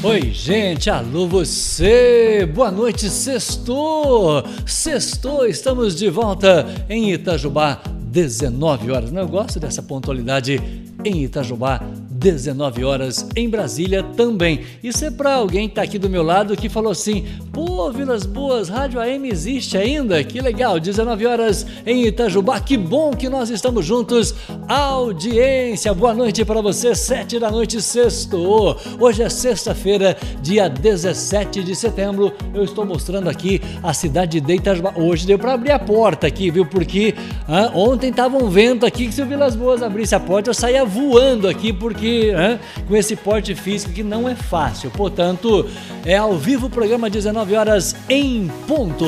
Oi, gente, alô você! Boa noite, sextou! Sextou, estamos de volta em Itajubá, 19 horas. Não, eu gosto dessa pontualidade em Itajubá, 19 horas em Brasília também. Isso é para alguém que está aqui do meu lado que falou assim: pô, Vilas Boas, Rádio AM existe ainda? Que legal, 19 horas em Itajubá, que bom que nós estamos juntos. Audiência, boa noite para você, 7 da noite, sexto. Hoje é sexta-feira, dia 17 de setembro. Eu estou mostrando aqui a cidade de Itajubá. Hoje deu para abrir a porta aqui, viu? Porque ah, ontem estava um vento aqui que se o Vilas Boas abrisse a porta eu saía voando aqui, porque né, com esse porte físico que não é fácil. Portanto, é ao vivo o programa 19 horas em ponto.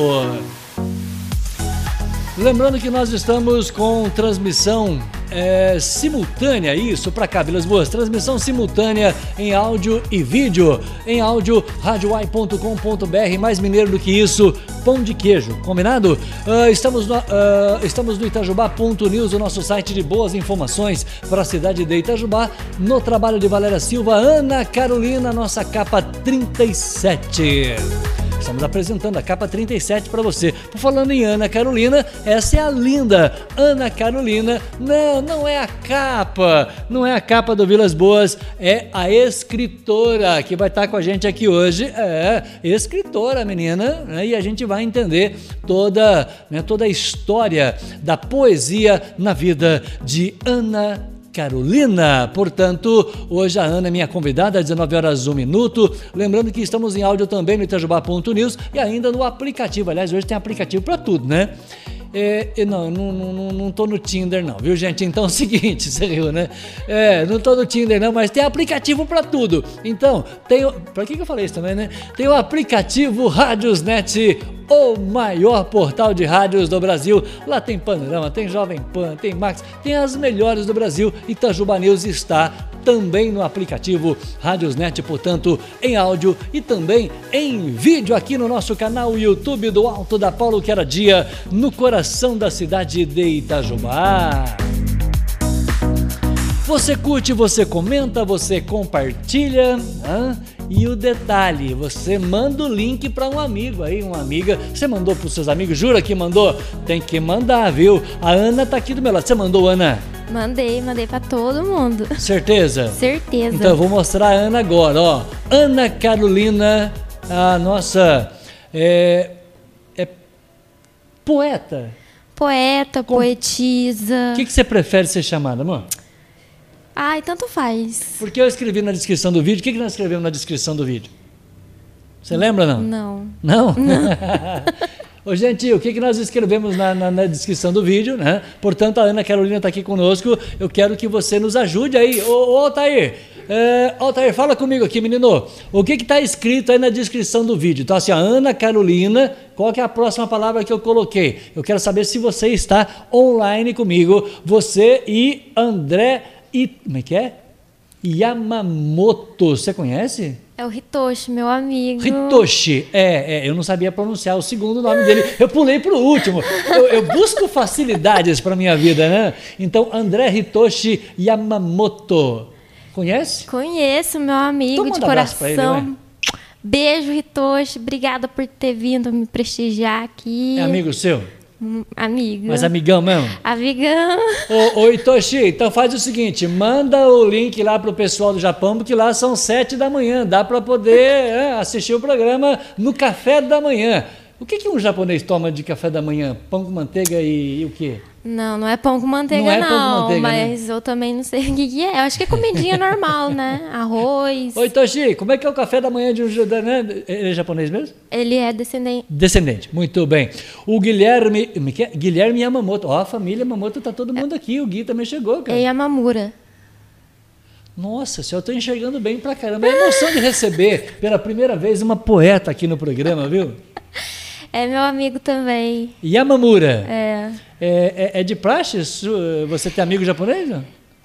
Lembrando que nós estamos com transmissão é, simultânea, isso, para cá, Vilas Boas, transmissão simultânea em áudio e vídeo. Em áudio, radioai.com.br, mais mineiro do que isso, pão de queijo, combinado? Uh, estamos, no, uh, estamos no Itajubá.news, o nosso site de boas informações para a cidade de Itajubá, no trabalho de Valéria Silva, Ana Carolina, nossa capa 37. Estamos apresentando a capa 37 para você. Por falando em Ana Carolina, essa é a linda Ana Carolina. Não, não é a capa, não é a capa do Vilas Boas, é a escritora que vai estar com a gente aqui hoje. É, escritora, menina, né? e a gente vai entender toda, né, toda a história da poesia na vida de Ana Carolina. Portanto, hoje a Ana é minha convidada, às 19 horas 1 minuto. Lembrando que estamos em áudio também no Itajubá.news e ainda no aplicativo. Aliás, hoje tem aplicativo para tudo, né? É, não, não, não, não tô no Tinder não, viu gente? Então é o seguinte, você riu, né? É, não tô no Tinder não, mas tem aplicativo para tudo. Então, tem, para que que eu falei isso também, né? Tem o aplicativo Radiosnet, o maior portal de rádios do Brasil. Lá tem Panorama, tem Jovem Pan, tem Max, tem as melhores do Brasil. Itajuba News está também no aplicativo Radiosnet, portanto, em áudio e também em vídeo aqui no nosso canal YouTube do Alto da Paulo, que era dia no coração da cidade de Itajubá. Você curte, você comenta, você compartilha. Hein? E o detalhe, você manda o link para um amigo aí, uma amiga. Você mandou para os seus amigos? Jura que mandou? Tem que mandar, viu? A Ana tá aqui do meu lado. Você mandou, Ana? Mandei, mandei para todo mundo. Certeza? Certeza. Então eu vou mostrar a Ana agora, ó. Ana Carolina, a nossa é, é poeta. Poeta, Com... poetisa. O que, que você prefere ser chamada, amor? Ai, tanto faz. Porque eu escrevi na descrição do vídeo. O que, que nós escrevemos na descrição do vídeo? Você lembra não? Não. Não? não. Ô, gente, o que, que nós escrevemos na, na, na, descrição do vídeo, né? Portanto, a Ana Carolina está aqui conosco. Eu quero que você nos ajude aí. Ô, ô Altair, é, Altair, fala comigo aqui, menino. O que está escrito aí na descrição do vídeo? Então, assim, a Ana Carolina, qual que é a próxima palavra que eu coloquei? Eu quero saber se você está online comigo. Você e André e como é que é? Yamamoto, você conhece? É o Hitoshi, meu amigo. Hitoshi, é, é, eu não sabia pronunciar o segundo nome dele. Eu pulei para o último. Eu, eu, busco facilidades para minha vida, né? Então, André Hitoshi Yamamoto. Conhece? Conheço, meu amigo então, de coração. Ele, Beijo, Hitoshi. Obrigada por ter vindo me prestigiar aqui. É amigo seu? Amigo. Mas amigão mesmo? Amigão. Ô, ô Itoshi, então faz o seguinte, manda o link lá pro pessoal do Japão, porque lá são sete da manhã, dá para poder é, assistir o programa no café da manhã. O que, que um japonês toma de café da manhã? Pão com manteiga e, e o quê? Não, não é pão com manteiga, não. É não pão com manteiga, né? mas né? eu também não sei o que, que, é. Eu acho que é comidinha normal, né? Arroz. Oi, Toshi, como é que é o café da manhã de um né? Ele é japonês mesmo? Ele é descendente. Descendente, muito bem. O Guilherme. É é? Guilherme Yamamoto. Ó, a família Yamamoto tá todo mundo aqui. O Gui também chegou, cara. É Yamamura. Nossa, eu estou enxergando bem pra caramba. É emoção de receber pela primeira vez uma poeta aqui no programa, viu? É meu amigo também. Yamamura. É. É, é, é de praxe você ter amigo japonês? Não?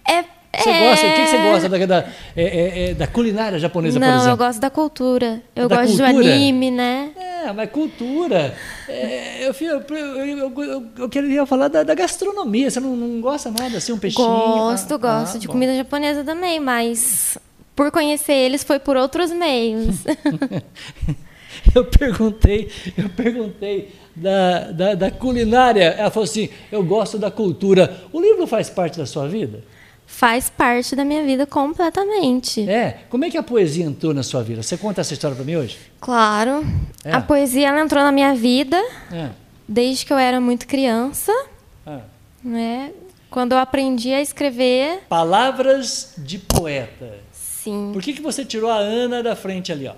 É. Você é... gosta? O que você gosta da, da, é, é, é, da culinária japonesa, Não, por exemplo? eu gosto da cultura. Eu da gosto cultura? de anime, né? É, mas cultura. É, eu, eu, eu, eu, eu, queria falar da, da gastronomia. Você não, não, gosta nada assim, um peixinho? Gosto, ah, gosto ah, de bom. comida japonesa também, mas por conhecer eles foi por outros meios. eu perguntei, eu perguntei da, da, da, culinária. Ela falou assim: eu gosto da cultura. O livro faz parte da sua vida? Faz parte da minha vida completamente. É. Como é que a poesia entrou na sua vida? Você conta essa história para mim hoje? Claro. É. A poesia ela entrou na minha vida é. desde que eu era muito criança. É. Né? Quando eu aprendi a escrever. Palavras de poeta. Sim. Por que, que você tirou a Ana da frente ali, ó?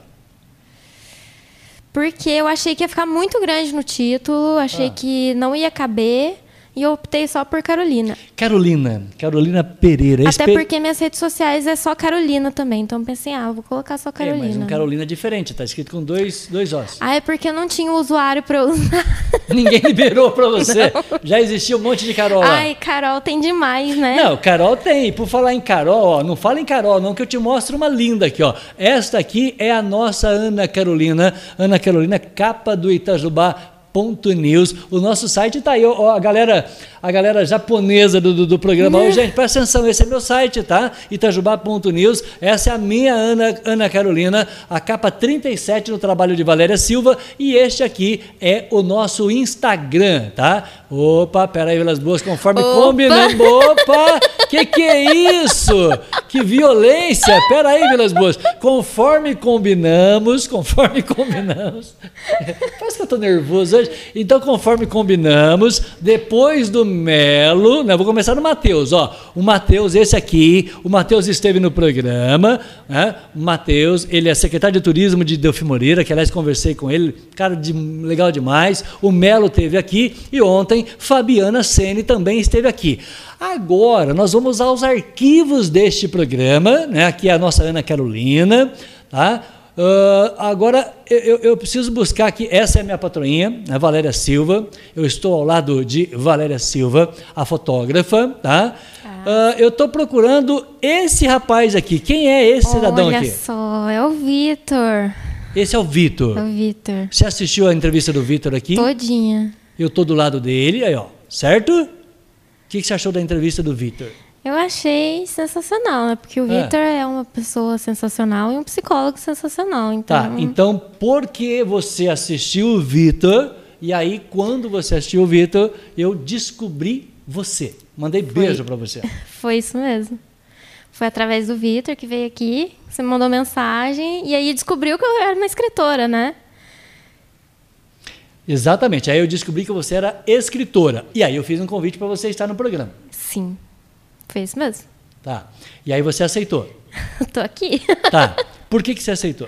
Porque eu achei que ia ficar muito grande no título, achei ah. que não ia caber e eu optei só por Carolina. Carolina, Carolina Pereira. Até porque minhas redes sociais é só Carolina também, então pensei, ah, vou colocar só Carolina. É, mas um Carolina diferente, tá escrito com dois, dois ossos. Ah, é porque eu não tinha um usuário para usar. Ninguém liberou para você. Não. Já existia um monte de Carol lá. Ai, Carol tem demais, né? Não, Carol tem. Por falar em Carol, ó, não fala em Carol não, que eu te mostro uma linda aqui, ó. Esta aqui é a nossa Ana Carolina, Ana Carolina, capa do Itajubá News. O nosso site está aí. Ó, a galera, a galera japonesa do, do, do programa. Ó, gente, presta atenção, esse é meu site, tá? Itajubá.news. Essa é a minha Ana, Ana Carolina, a capa 37 do trabalho de Valéria Silva. E este aqui é o nosso Instagram, tá? Opa, peraí, Vilas Boas, conforme Opa. combinamos. Opa! Que que é isso? Que violência! Peraí, Vilas Boas. Conforme combinamos, conforme combinamos. Parece que eu tô nervoso hoje. Então, conforme combinamos, depois do Melo, né? Vou começar no Matheus, ó. O Matheus, esse aqui, o Matheus esteve no programa, né? O Matheus, ele é secretário de turismo de Delfim Moreira, que aliás conversei com ele, cara de, legal demais. O Melo esteve aqui e ontem Fabiana Sene também esteve aqui. Agora, nós vamos aos arquivos deste programa, né? Aqui é a nossa Ana Carolina, tá? Uh, agora eu, eu, preciso buscar aqui. Essa é a minha patroinha, a Valéria Silva. Eu estou ao lado de Valéria Silva, a fotógrafa, tá? Ah. Uh, eu estou procurando esse rapaz aqui. Quem é esse Olha cidadão aqui? Olha só, é o Vitor. Esse é o Vitor. É o Vitor. Você assistiu a entrevista do Vitor aqui? Todinha. Eu estou do lado dele, aí ó, certo? O que, que você achou da entrevista do Vitor? Eu achei sensacional, né? Porque o é. Victor é uma pessoa sensacional e um psicólogo sensacional. Então... Tá, então por que você assistiu o Victor? E aí, quando você assistiu o Victor, eu descobri você. Mandei beijo para você. Foi isso mesmo. Foi através do Victor que veio aqui, você me mandou mensagem e aí descobriu que eu era uma escritora, né? Exatamente. Aí eu descobri que você era escritora. E aí eu fiz um convite para você estar no programa. Sim. Foi isso mesmo. Tá. E aí você aceitou? Tô aqui. Tá. Por que, que você aceitou?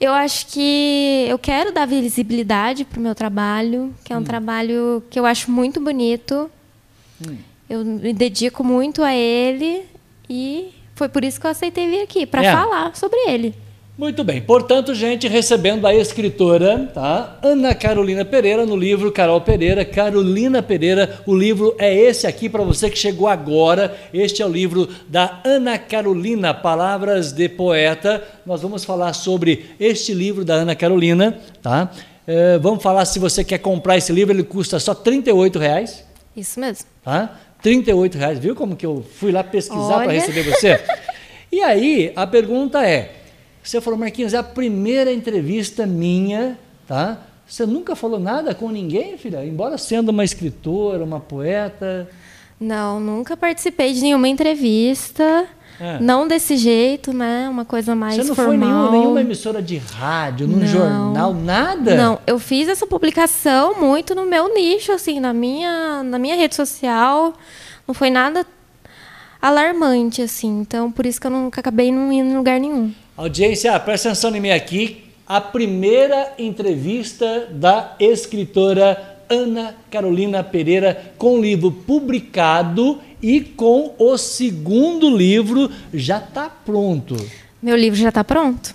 Eu acho que eu quero dar visibilidade para o meu trabalho, que é um hum. trabalho que eu acho muito bonito. Hum. Eu me dedico muito a ele e foi por isso que eu aceitei vir aqui, para é. falar sobre ele. Muito bem. Portanto, gente, recebendo a escritora, tá? Ana Carolina Pereira, no livro Carol Pereira, Carolina Pereira. O livro é esse aqui para você que chegou agora. Este é o livro da Ana Carolina, Palavras de Poeta. Nós vamos falar sobre este livro da Ana Carolina, tá? É, vamos falar se você quer comprar esse livro, ele custa só R$ reais. Isso mesmo. Tá? R$ reais. Viu como que eu fui lá pesquisar para receber você? E aí, a pergunta é você falou, Marquinhos, é a primeira entrevista minha, tá? Você nunca falou nada com ninguém, filha? Embora sendo uma escritora, uma poeta. Não, nunca participei de nenhuma entrevista. É. Não desse jeito, né? Uma coisa mais formal. Você não formal. foi nenhuma, nenhuma emissora de rádio, num não. jornal, nada? Não, eu fiz essa publicação muito no meu nicho, assim, na minha, na minha rede social. Não foi nada alarmante, assim. Então, por isso que eu nunca acabei não indo em lugar nenhum. Audiência, presta atenção em mim aqui. A primeira entrevista da escritora Ana Carolina Pereira com o livro publicado e com o segundo livro já está pronto. Meu livro já está pronto.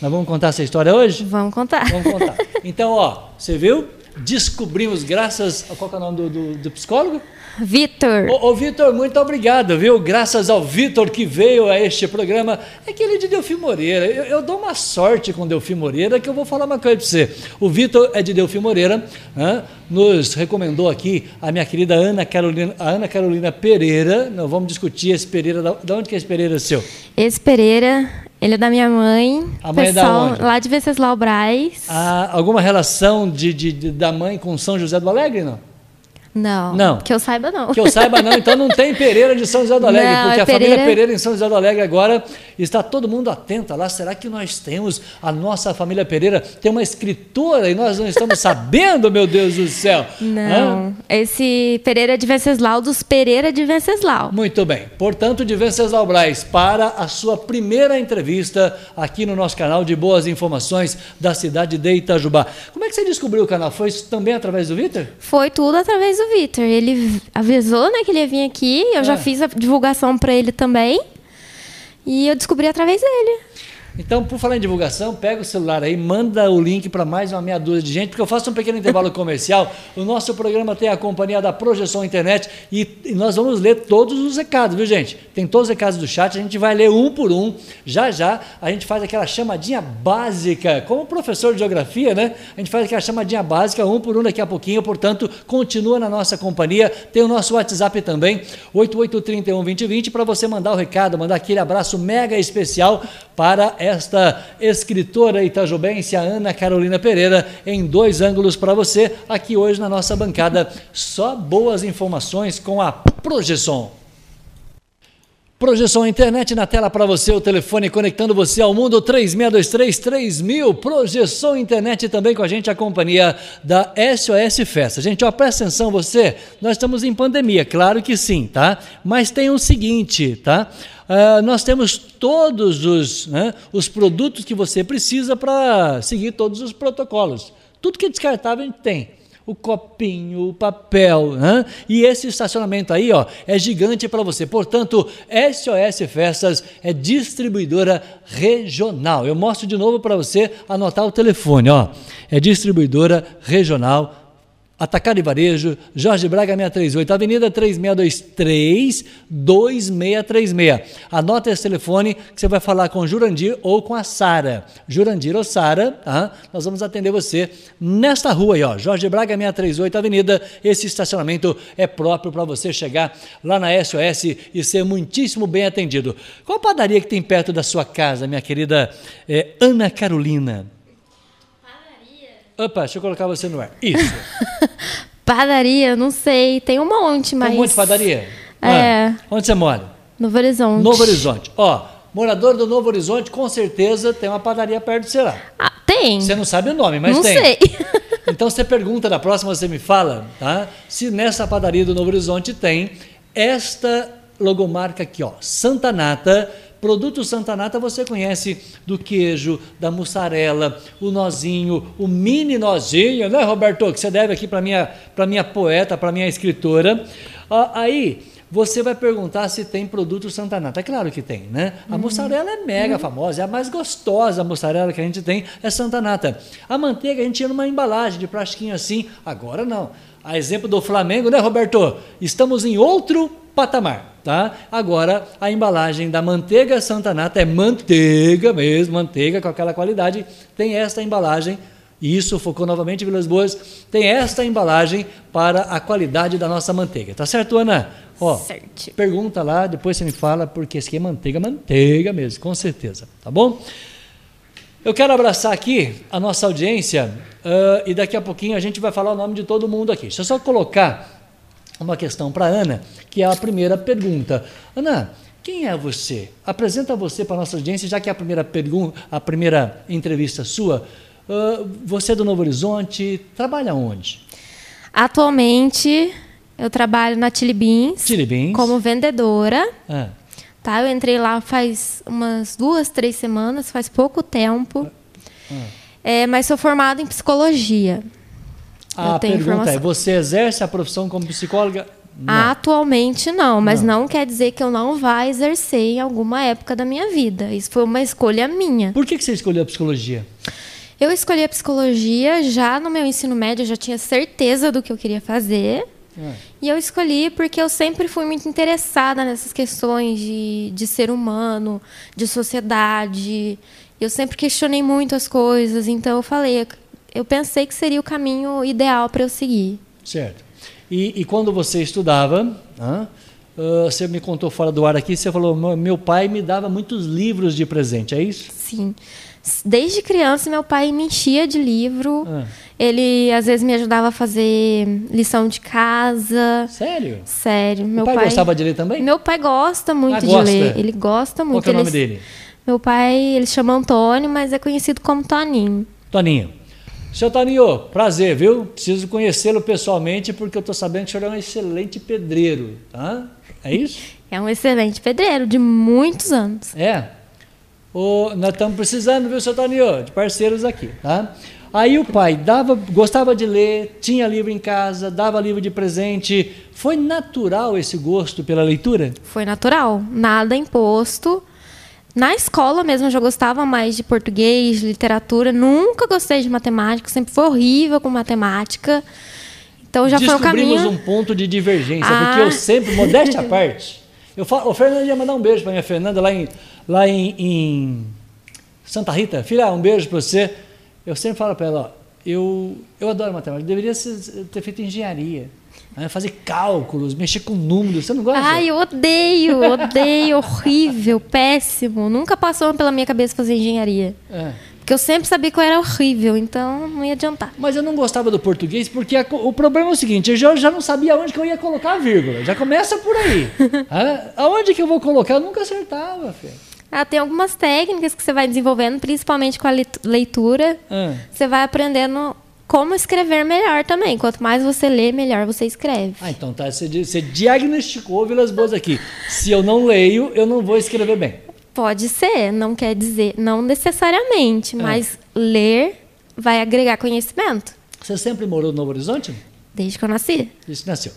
Nós vamos contar essa história hoje? Vamos contar. Vamos contar. Então, ó, você viu? Descobrimos, graças. A, qual é o nome do, do, do psicólogo? Vitor. Ô, ô Vitor, muito obrigado, viu? Graças ao Vitor que veio a este programa. É aquele de Delfim Moreira. Eu, eu, dou uma sorte com Delfim Moreira que eu vou falar uma coisa para você. O Vitor é de Delfim Moreira, né? nos recomendou aqui a minha querida Ana Carolina, Ana Carolina Pereira. Nós vamos discutir esse Pereira. De onde que é esse Pereira seu? Esse Pereira, ele é da minha mãe. A mãe pessoal, é da onde? Lá de Venceslau Braz. Ah, alguma relação de, de, de, da mãe com São José do Alegre, não? Não. Não. Que eu saiba, não. Que eu saiba, não. Então não tem Pereira de São José do Alegre, não, porque é a Pereira... família Pereira em São José do Alegre agora está todo mundo atento lá. Será que nós temos a nossa família Pereira? Tem uma escritora e nós não estamos sabendo, meu Deus do céu. Não. Hã? Esse Pereira de Venceslau, dos Pereira de Venceslau. Muito bem. Portanto, de Venceslau Braz, para a sua primeira entrevista aqui no nosso canal de Boas Informações da cidade de Itajubá. Como é que você descobriu o canal? Foi também através do Vitor? Foi tudo através do o Vitor. Ele avisou, né, que ele ia vir aqui. Eu é. já fiz a divulgação para ele também. E eu descobri através dele. Então, por falar em divulgação, pega o celular aí, manda o link para mais uma meia dúzia de gente, porque eu faço um pequeno intervalo comercial. O nosso programa tem a companhia da Projeção Internet e, e, nós vamos ler todos os recados, viu, gente? Tem todos os recados do chat, a gente vai ler um por um. Já já a gente faz aquela chamadinha básica, como professor de geografia, né? A gente faz aquela chamadinha básica, um por um daqui a pouquinho, portanto, continua na nossa companhia. Tem o nosso WhatsApp também, 88312020, para você mandar o recado, mandar aquele abraço mega especial para esta escritora itajubense, a Ana Carolina Pereira, em dois ângulos para você, aqui hoje na nossa bancada. Só boas informações com a Projeção. Projeção internet na tela para você, o telefone conectando você ao mundo 3623-3000. Projeção internet também com a gente, a companhia da SOS Festa. Gente, ó, presta atenção você, nós estamos em pandemia, claro que sim, tá? Mas tem o seguinte, tá? Uh, nós temos todos os, né, os produtos que você precisa para seguir todos os protocolos. Tudo que é descartável a gente tem. O copinho, o papel, né? e esse estacionamento aí ó, é gigante para você. Portanto, SOS Festas é distribuidora regional. Eu mostro de novo para você anotar o telefone. Ó. É distribuidora regional Atacado e Varejo, Jorge Braga 638, Avenida 3623 2636. Anota esse telefone que você vai falar com o Jurandir ou com a Sara. Jurandir ou Sara, tá? nós vamos atender você nesta rua aí, ó, Jorge Braga 638, Avenida. Esse estacionamento é próprio para você chegar lá na SOS e ser muitíssimo bem atendido. Qual padaria que tem perto da sua casa, minha querida é, Ana Carolina? Opa, deixa eu colocar você no ar. Isso. padaria, não sei. Tem um monte, mas. Tem um monte de padaria? É. Ah, onde você mora? Novo Horizonte. Novo Horizonte. Ó, morador do Novo Horizonte, com certeza tem uma padaria perto de você lá. Ah, tem. Você não sabe o nome, mas não tem. Não sei. então você pergunta, da próxima você me fala, tá? Se nessa padaria do Novo Horizonte tem esta logomarca aqui, ó, Santa Nata Produto Santa Nata você conhece do queijo, da mussarela, o nozinho, o mini nozinho, né, Roberto? Que você deve aqui para minha, para minha poeta, para minha escritora. Ah, aí você vai perguntar se tem produto Santa Nata. É claro que tem, né? A uhum. mussarela é mega uhum. famosa, é a mais gostosa a mussarela que a gente tem é Santa Nata. A manteiga a gente tinha numa embalagem de plastiquinho assim, agora não. A exemplo do Flamengo, né, Roberto? Estamos em outro patamar. Tá? Agora, a embalagem da manteiga Santa Nata é manteiga mesmo, manteiga com aquela qualidade. Tem esta embalagem, e isso focou novamente em Vilas Boas, tem esta embalagem para a qualidade da nossa manteiga. Tá certo, Ana? Ó, certo. pergunta lá, depois você me fala, porque esse aqui é manteiga, manteiga mesmo, com certeza. Tá bom? Eu quero abraçar aqui a nossa audiência uh, e daqui a pouquinho a gente vai falar o nome de todo mundo aqui. Deixa eu só colocar uma questão para Ana, que é a primeira pergunta. Ana, quem é você? Apresenta você para a nossa audiência, já que é a primeira pergunta, a primeira entrevista sua. Uh, você é do Novo Horizonte, trabalha onde? Atualmente, eu trabalho na Chili Beans, Chili Beans. como vendedora. Ah. Tá, eu entrei lá faz umas duas, três semanas, faz pouco tempo. Ah. É, mas sou formada em psicologia. A pergunta informação. é: você exerce a profissão como psicóloga? Não. Atualmente não, mas não. não. quer dizer que eu não vá exercer em alguma época da minha vida. Isso foi uma escolha minha. Por que, que você escolheu a psicologia? Eu escolhi a psicologia já no meu ensino médio, eu já tinha certeza do que eu queria fazer. É. E eu escolhi porque eu sempre fui muito interessada nessas questões de, de ser humano, de sociedade. Eu sempre questionei muito as coisas, então eu falei, eu pensei que seria o caminho ideal para eu seguir. Certo. E, e, quando você estudava, uh, você me contou fora do ar aqui, você falou, meu pai me dava muitos livros de presente, é isso? Sim. Desde criança, meu pai me enchia de livro. Ah. Ele, às vezes, me ajudava a fazer lição de casa. Sério? Sério. Meu pai, pai gostava de ler também? Meu pai gosta muito ah, de gosta. ler. Ele gosta muito. Qual é o nome dele? Meu pai, ele chama Antônio, mas é conhecido como Toninho. Toninho. Seu Toninho, prazer, viu? Preciso conhecê-lo pessoalmente porque eu estou sabendo que o senhor é um excelente pedreiro, tá? É isso? É um excelente pedreiro, de muitos anos. É? Nós estamos precisando, viu, seu Toninho, de parceiros aqui, tá? Aí o pai dava, gostava de ler, tinha livro em casa, dava livro de presente. Foi natural esse gosto pela leitura? Foi natural, nada imposto. Na escola mesmo eu já gostava mais de português, de literatura, nunca gostei de matemática, sempre foi horrível com matemática. Então já foi o caminho. Descobrimos um ponto de divergência, ah. porque eu sempre, modéstia à parte, eu falo, o Fernando ia mandar um beijo para minha Fernanda lá em lá em, em Santa Rita, filha, um beijo para você. Eu sempre falo para ela, ó, eu, eu adoro matemática, deveria ser, ter feito engenharia. Né? Fazer cálculos, mexer com números, você não gosta? Ai, eu odeio, odeio, horrível, péssimo. Nunca passou pela minha cabeça fazer engenharia. É. Porque eu sempre sabia que eu era horrível, então não ia adiantar. Mas eu não gostava do português porque a, o problema é o seguinte, eu já, já não sabia onde que eu ia colocar a vírgula. Já começa por aí. aonde que eu vou colocar? Eu nunca acertava, filho. Ah, tem algumas técnicas que você vai desenvolvendo, principalmente com a leitura. Ah. Você vai aprendendo como escrever melhor também. Quanto mais você lê, melhor você escreve. Ah, então tá. Você, você diagnosticou, Vilas Boas, aqui. Se eu não leio, eu não vou escrever bem. Pode ser, não quer dizer, não necessariamente, é. mas ler vai agregar conhecimento. Você sempre morou no Novo Horizonte? Desde que eu nasci. Desde que nasceu.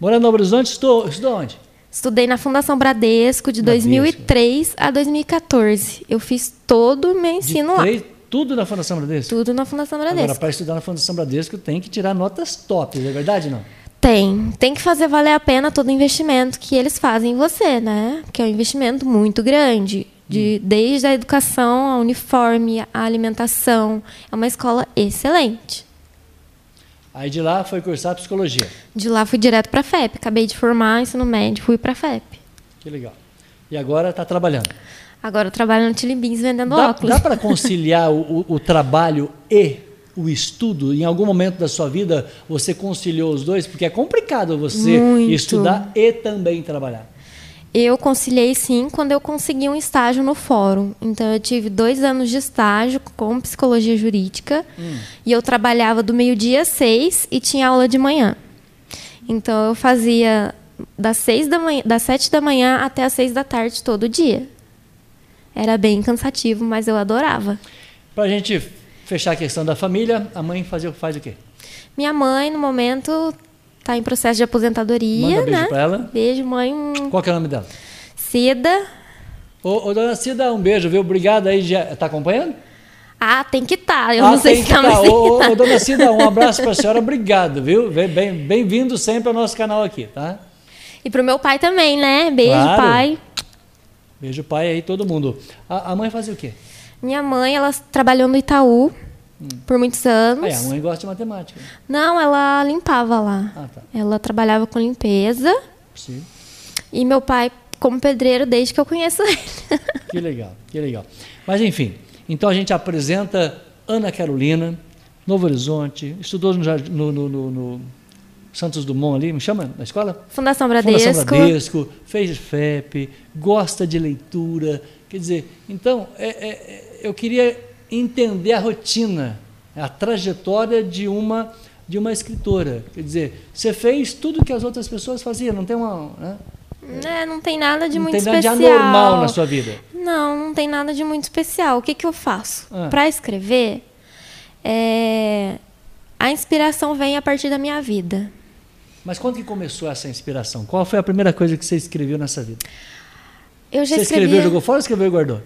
Morando no Novo Horizonte, estou, estudou onde? Estudei na Fundação Bradesco de Bradesco. 2003 a 2014. Eu fiz todo o meu ensino lá. Tudo na Fundação Bradesco? Tudo na Fundação Bradesco. Agora, para estudar na Fundação Bradesco, tem que tirar notas top, é verdade não? Tem. Tem que fazer valer a pena todo o investimento que eles fazem em você, né? Que é um investimento muito grande. De, hum. Desde a educação, a uniforme, a alimentação. É uma escola excelente. Aí de lá foi cursar psicologia. De lá fui direto para a FEP. Acabei de formar ensino médio, fui para a FEP. Que legal. E agora está trabalhando? Agora eu trabalho no Tilibins vendendo dá, óculos. Dá para conciliar o, o, trabalho e o estudo? Em algum momento da sua vida você conciliou os dois? Porque é complicado você Muito. estudar e também trabalhar. Eu conciliei sim quando eu consegui um estágio no fórum. Então eu tive dois anos de estágio com psicologia jurídica hum. e eu trabalhava do meio-dia às seis e tinha aula de manhã. Então eu fazia das seis da manhã, das sete da manhã até as seis da tarde todo dia. Era bem cansativo, mas eu adorava. Para a gente fechar a questão da família, a mãe faz, faz o quê? Minha mãe, no momento, Está em processo de aposentadoria, Manda beijo né? Pra ela. Beijo, mãe. Qual é o nome dela? Cida. Ô, ô, dona Cida, um beijo, viu? Obrigado aí. Já, tá acompanhando? Ah, tem que estar. Tá. Eu ah, não sei se está tá. ô, ô, dona Cida, um abraço para a senhora. Obrigado, viu? Bem-vindo bem sempre ao nosso canal aqui, tá? E para o meu pai também, né? Beijo, claro. pai. Beijo, pai aí, todo mundo. A, a mãe fazia o quê? Minha mãe, ela trabalhou no Itaú hum. por muitos anos. Ah, é, a mãe gosta de matemática. Não, ela limpava lá. Ah, tá. Ela trabalhava com limpeza. Sim. E meu pai como pedreiro desde que eu conheço ele. Que legal, que legal. Mas enfim, então a gente apresenta Ana Carolina, Novo Horizonte, estudou no, no, no, no Santos Dumont ali, me chama na escola? Fundação Bradesco. Fundação Bradesco, fez FEP, gosta de leitura. Quer dizer, então, é, é, eu queria entender a rotina, a trajetória de uma de uma escritora. Quer dizer, você fez tudo que as outras pessoas faziam, não tem uma. Né? É, não tem nada de não muito especial. Não tem nada de anormal na sua vida. Não, não tem nada de muito especial. O que, que eu faço? Ah. Para escrever, é... a inspiração vem a partir da minha vida. Mas quando que começou essa inspiração? Qual foi a primeira coisa que você escreveu nessa vida? Eu já você escreveu, jogou fora ou escreveu e guardou?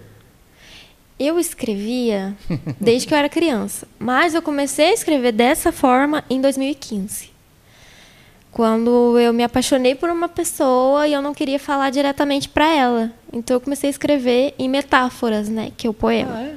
Eu escrevia desde que eu era criança, mas eu comecei a escrever dessa forma em 2015. Quando eu me apaixonei por uma pessoa e eu não queria falar diretamente para ela. Então eu comecei a escrever em metáforas, né? Que é o poema. Ah, é?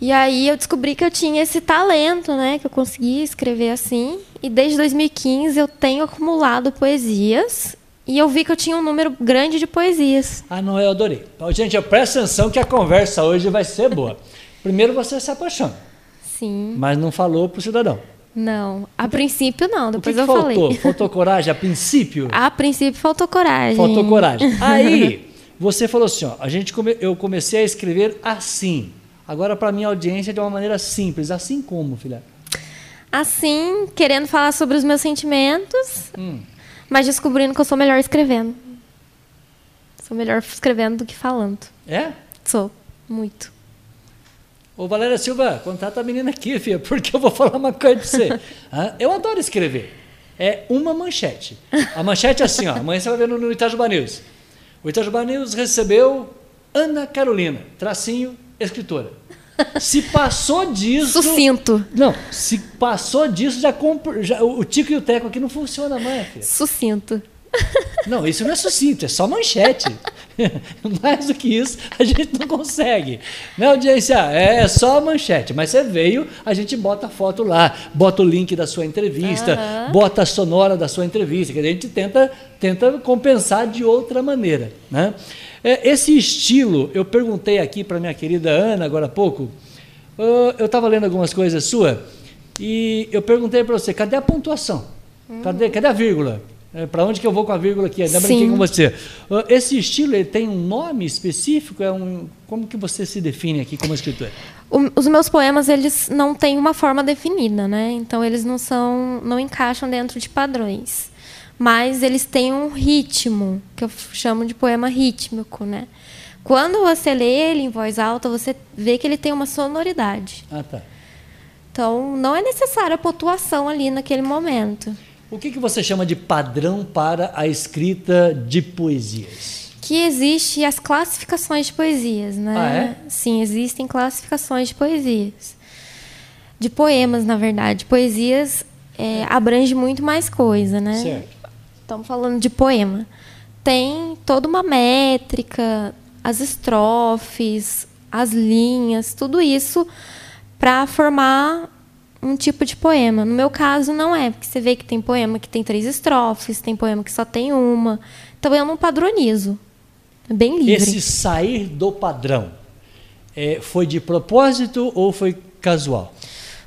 E aí eu descobri que eu tinha esse talento, né? Que eu conseguia escrever assim. E desde 2015 eu tenho acumulado poesias. E eu vi que eu tinha um número grande de poesias. Ah, não, eu adorei. Então, gente, eu presta atenção que a conversa hoje vai ser boa. Primeiro você se apaixona, Sim. mas não falou pro cidadão. Não. A princípio não, O que, depois que eu faltou? falei. Faltou coragem a princípio? A princípio faltou coragem. Faltou coragem. Aí, você falou assim, ó, a gente come- eu comecei a escrever assim. Agora, para minha audiência, de uma maneira simples. Assim como, filha? Assim, querendo falar sobre os meus sentimentos, Hum. Mas descobrindo que eu sou melhor escrevendo. Sou melhor escrevendo do que falando. É? Sou. Muito. Ô, Valéria Silva, contata a menina aqui, filha, porque eu vou falar uma coisa pra você. Hã? eu adoro escrever. É uma manchete. A manchete é assim, ó. Amanhã você vai ver no, no Itajuba News. O Itajuba News recebeu Ana Carolina, tracinho, escritora. Se passou disso... Sucinto. Não, se passou disso, já, compro, já o Tico e o Teco aqui não funciona mais, filha. Sucinto. Não, isso não é sucinto, é só manchete. Mais do que isso, a gente não consegue. Né, audiência? É só manchete. Mas você veio, a gente bota a foto lá, bota o link da sua entrevista, Aham. bota a sonora da sua entrevista, que a gente tenta, tenta compensar de outra maneira. Né? É, esse estilo, eu perguntei aqui para minha querida Ana agora há pouco. eu estava lendo algumas coisas sua e eu perguntei para você, cadê a pontuação? Cadê, cadê a vírgula? Para onde que eu vou com a vírgula aqui? Ainda brinquei Sim. com você. Ah, esse estilo ele tem um nome específico? É um, como que você se define aqui como escritor? O- os meus poemas, eles não têm uma forma definida, né? Então, eles não são... Não encaixam dentro de padrões. Mas eles têm um ritmo, que eu chamo de poema rítmico, né? Quando você lê ele em voz alta, você vê que ele tem uma sonoridade. Ah, tá. Então, não é necessária a pontuação ali naquele momento. O que, que você chama de padrão para a escrita de poesias? Que existe as classificações de poesias, né? Ah, é? Sim, existem classificações de poesias. De poemas, na verdade. Poesias é, abrange muito mais coisa, né? Certo. Estamos falando de poema. Tem toda uma métrica, as estrofes, as linhas, tudo isso para formar um tipo de poema. No meu caso, não é, porque você vê que tem poema que tem três estrofes, tem poema que só tem uma. Então eu não padronizo. É bem livre. Esse sair do padrão é, foi de propósito ou foi casual?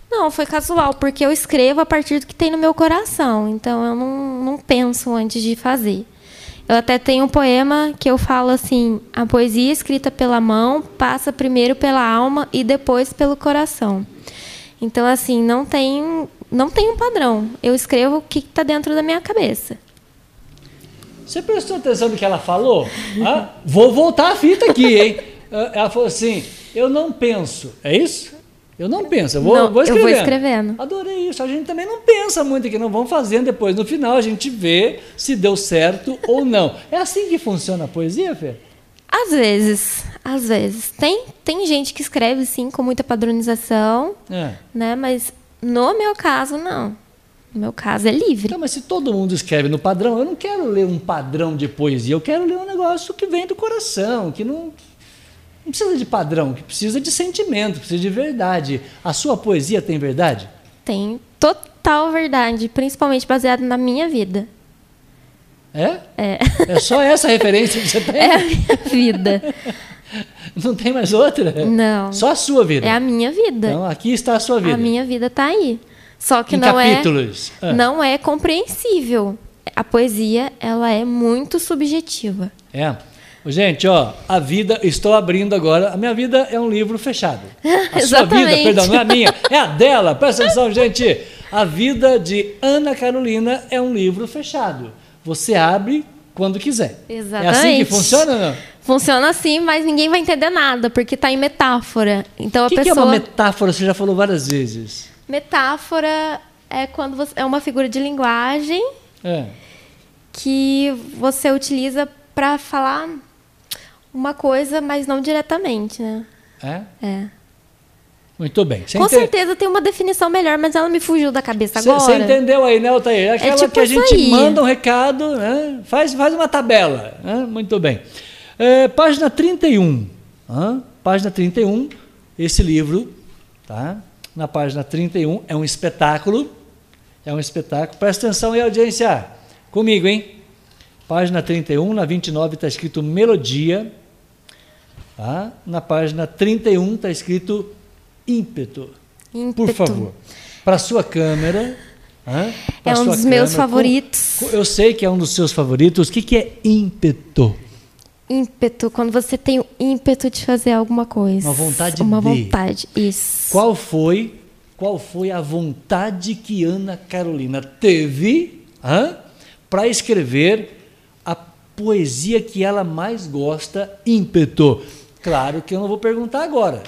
Não, foi casual, porque eu escrevo a partir do que tem no meu coração. Então eu não, não penso antes de fazer. Eu até tenho um poema que eu falo assim: a poesia escrita pela mão passa primeiro pela alma e depois pelo coração. Então, assim, não tem, não tem um padrão. Eu escrevo o que está dentro da minha cabeça. Você prestou atenção no que ela falou? Ah, vou voltar a fita aqui, hein? Ela falou assim: eu não penso. É isso? Eu não penso, eu vou, Não, vou eu vou escrevendo. escrevendo. Adorei isso. A gente também não pensa muito aqui, não vamos fazendo depois. No final a gente vê se deu certo ou não. É assim que funciona a poesia, Fê? Às vezes, às vezes. Tem, tem gente que escreve, sim, com muita padronização, É. né? Mas no meu caso, não. No meu caso é livre. Então, mas se todo mundo escreve no padrão, eu não quero ler um padrão de poesia, eu quero ler um negócio que vem do coração, que não, não precisa de padrão, que precisa de sentimento, precisa de verdade. A sua poesia tem verdade? Tem total verdade, principalmente baseado na minha vida. É? É, É só essa referência que você tem? é a minha vida. Não tem mais outra? Não. Só a sua vida. É a minha vida. Então aqui está a sua vida. A minha vida tá aí. Só que em não capítulos. é não é compreensível. A poesia, ela é muito subjetiva. É. Gente, ó, a vida, estou abrindo agora. A minha vida é um livro fechado. A sua vida, perdão, não é a minha, é a dela. Presta atenção, gente. A vida de Ana Carolina é um livro fechado. Você abre quando quiser. É assim que Exatamente. funciona não? Funciona assim, mas ninguém vai entender nada, porque tá em metáfora. Então O a que, que é pessoa uma metáfora? Você já falou várias vezes. metáfora é quando você é uma figura de linguagem É. que você utiliza para falar uma coisa, mas não diretamente, né? É? É. Muito bem. Você Com ente... certeza tem uma definição melhor, mas ela me fugiu da cabeça agora. Você entendeu aí, né, Altair? É aquela é tipo que a gente aí. manda um recado, né? faz, faz uma tabela. Né? Muito bem. É, página 31. Hã? Página 31, esse livro, tá? Na página 31, é um espetáculo. É um espetáculo. Presta atenção aí, audiência. Comigo, hein? Página 31, na 29 está escrito Melodia. Tá? Na página 31 está escrito ímpeto. ímpeto. Por favor. Para a sua câmera. é um dos câmera, meus favoritos. Com, eu sei que é um dos seus favoritos. O que, que é ímpeto? Ímpeto, quando você tem o ímpeto de fazer alguma coisa. Uma vontade Uma de. vontade, isso. Qual foi, qual foi a vontade que Ana Carolina teve para escrever a poesia que ela mais gosta, ímpeto? Claro que eu não vou perguntar agora.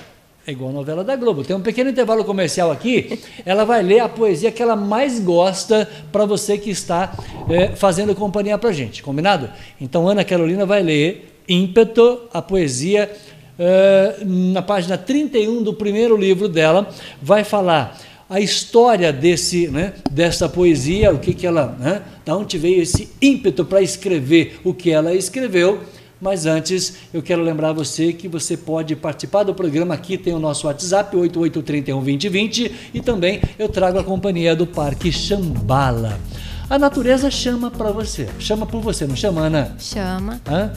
É igual a novela da Globo. Tem um pequeno intervalo comercial aqui. Ela vai ler a poesia que ela mais gosta para você que está é, fazendo companhia para gente. Combinado? Então, Ana Carolina vai ler ímpeto, a poesia, é, na página 31 do primeiro livro dela. Vai falar a história desse, né, dessa poesia, o que, que ela, né, da onde veio esse ímpeto para escrever o que ela escreveu mas antes, eu quero lembrar você que você pode participar do programa aqui, tem o nosso WhatsApp, 88312020, e também eu trago a companhia do Parque Chambala. A natureza chama para você. Chama por você, não chama, Ana? Chama. Hã?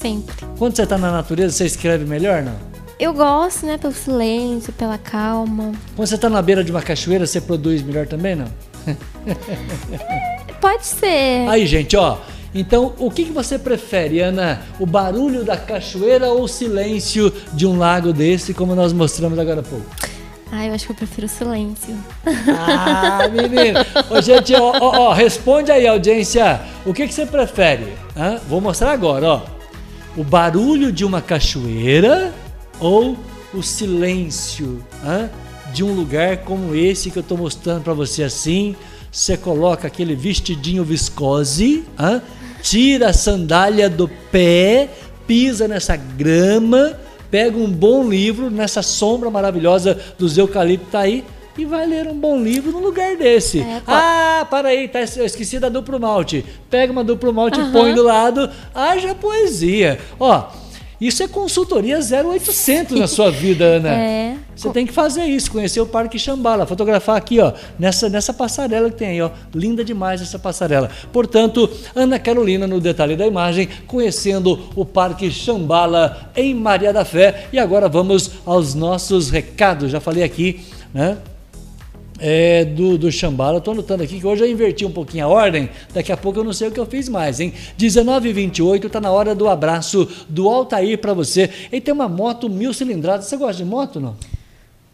Sempre. Quando você está na natureza, você escreve melhor, não? Eu gosto, né? Pelo silêncio, pela calma. Quando você está na beira de uma cachoeira, você produz melhor também, não? Pode ser. Aí, gente, ó. Então, o que, que você prefere, Ana? O barulho da cachoeira ou o silêncio de um lago desse, como nós mostramos agora há pouco? Ah, eu acho que eu prefiro o silêncio. Ah, menino! Ô, gente, ó, ó, ó, responde aí, audiência. O que, que você prefere? Hã? Vou mostrar agora, ó. O barulho de uma cachoeira ou o silêncio hã? de um lugar como esse que eu estou mostrando para você assim? Você coloca aquele vestidinho viscose, hã? Tira a sandália do pé, pisa nessa grama, pega um bom livro nessa sombra maravilhosa dos eucaliptos aí e vai ler um bom livro num lugar desse. É, ah, para aí, tá, eu esqueci da duplo malte. Pega uma duplo malte uhum. e põe do lado, haja poesia. Ó, isso é consultoria 0800 na sua vida, Ana. É. Você tem que fazer isso, conhecer o Parque Xambala, fotografar aqui, ó, nessa, nessa passarela que tem aí, ó. Linda demais essa passarela. Portanto, Ana Carolina no detalhe da imagem, conhecendo o Parque Xambala em Maria da Fé. E agora vamos aos nossos recados. Já falei aqui, né? É, do, do Xambala. Estou anotando aqui que hoje eu inverti um pouquinho a ordem, daqui a pouco eu não sei o que eu fiz mais, hein? 19 h 28 está na hora do abraço do Altair para você. Ele tem uma moto mil cilindradas. Você gosta de moto, não?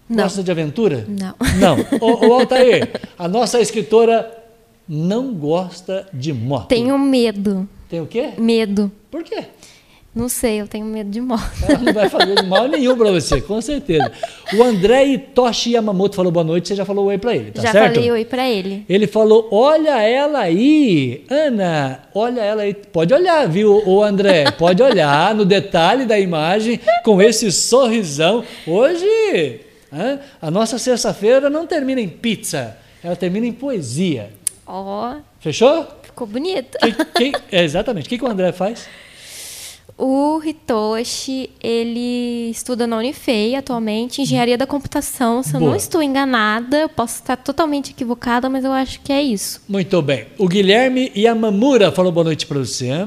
Não. Gosta de aventura? Não. Não. Ô, ô Altair, a nossa escritora não gosta de moto. Tenho medo. Tem o quê? Medo. Por quê? Não sei, eu tenho medo de moto. Ela não vai fazer mal nenhum para você, com certeza. O André Toshi Yamamoto falou boa noite, você já falou oi para ele, tá já certo? Já falei oi para ele. Ele falou, olha ela aí, Ana, olha ela aí. Pode olhar, viu, o André? Pode olhar no detalhe da imagem, com esse sorrisão. Hoje, hein, a nossa sexta-feira não termina em pizza, ela termina em poesia. Ó. Oh, Fechou? Ficou bonito. Que, que, é, exatamente. O que, que o André faz? O Hitoshi, ele estuda na Unifei atualmente, engenharia da computação. Se eu não estou enganada, eu posso estar totalmente equivocada, mas eu acho que é isso. Muito bem. O Guilherme Yamamura falou boa noite para você.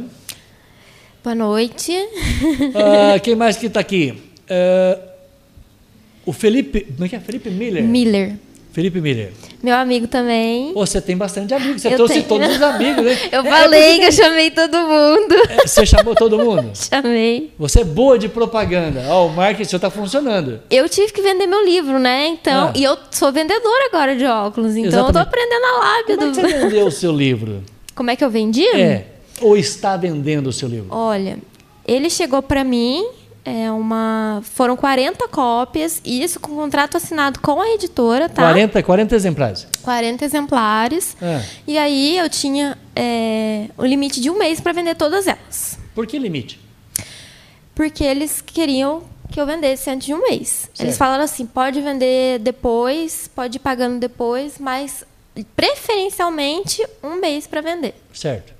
Boa noite. Uh, quem mais que está aqui? Uh, o Felipe. Como é que é? Felipe Miller? Miller. Felipe Miller. Meu amigo também. você tem bastante amigos, você eu trouxe tenho. todos os amigos, né? Eu é, falei é que eu chamei todo mundo. É, você chamou todo mundo? Chamei. Você é boa de propaganda. Ó, o marketing está funcionando. Eu tive que vender meu livro, né? Então, ah. e eu sou vendedora agora de óculos, então Exatamente. eu tô aprendendo a lábia. Como é que você vendeu o seu livro? Como é que eu vendi? É. Ou está vendendo o seu livro? Olha, ele chegou para mim é uma foram 40 cópias e isso com contrato assinado com a editora, tá? 40, 40 exemplares. 40 exemplares. É. E aí eu tinha é, o limite de um mês para vender todas elas. Por que limite? Porque eles queriam que eu vendesse antes de um mês. Certo. Eles falaram assim: pode vender depois, pode ir pagando depois, mas preferencialmente um mês para vender. Certo.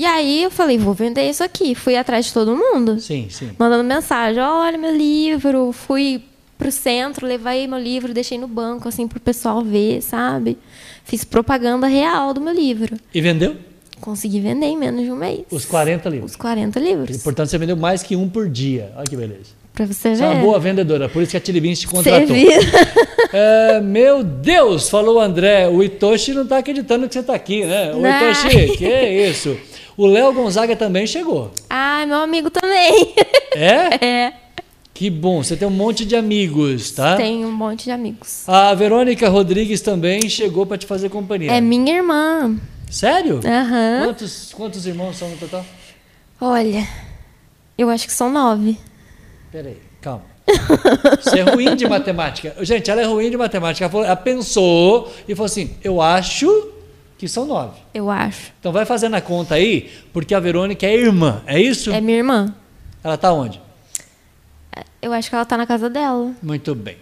E aí eu falei: vou vender isso aqui. Fui atrás de todo mundo, Sim, sim. mandando mensagem: olha meu livro. Fui pro centro, levei meu livro, deixei no banco, assim, pro pessoal ver, sabe? Fiz propaganda real do meu livro. E vendeu? Consegui vender em menos de um mês. Os 40 livros. Os 40 livros. Portanto, você vendeu mais que um por dia. Olha que beleza. Pra você Você é ver. uma boa vendedora, por isso que a Tilibins te contratou. É, meu Deus, falou o André. O Itoshi não está acreditando que você está aqui, né? O Não. Itoshi, que é isso? O Léo Gonzaga também chegou. Ai, meu amigo também. É? É. Que bom, você tem um monte de amigos, tá? Tenho um monte de amigos. A Verônica Rodrigues também chegou para te fazer companhia. É minha irmã. Sério? Aham. Quantos, quantos irmãos são no total? Olha, eu acho que são nove. Peraí, calma. Você é ruim de matemática. Gente, ela é ruim de matemática. Ela, falou- ela pensou e falou assim: eu acho que são nove. Eu acho. Então vai fazendo a conta aí, porque a Verônica é irmã, é isso? É minha irmã. Ela tá onde? Eu acho que ela tá na casa dela. Muito bem.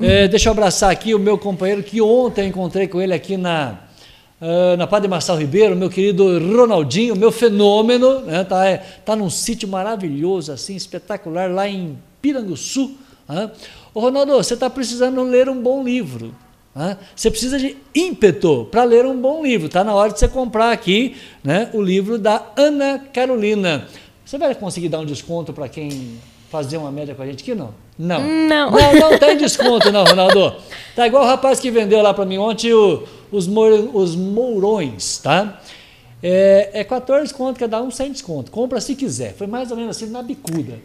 É, deixa eu abraçar aqui o meu companheiro que ontem eu encontrei com ele aqui na, ah, na Padre Marçal Ribeiro, meu querido Ronaldinho, meu fenômeno, né? tá, é, tá num sítio maravilhoso, assim, espetacular, lá em Piranguçu. Né? Ô Ronaldo, você está precisando ler um bom livro. Né? Você precisa de ímpeto para ler um bom livro. Está na hora de você comprar aqui né, o livro da Ana Carolina. Você vai conseguir dar um desconto para quem fazer uma média com a gente aqui, não? Não. Não. Não, não tem desconto, não, Ronaldo. Tá igual o rapaz que vendeu lá para mim ontem o- os, mour- os mourões, tá? É, é 14 conto cada um sem desconto. Compra se quiser. Foi mais ou menos assim na bicuda.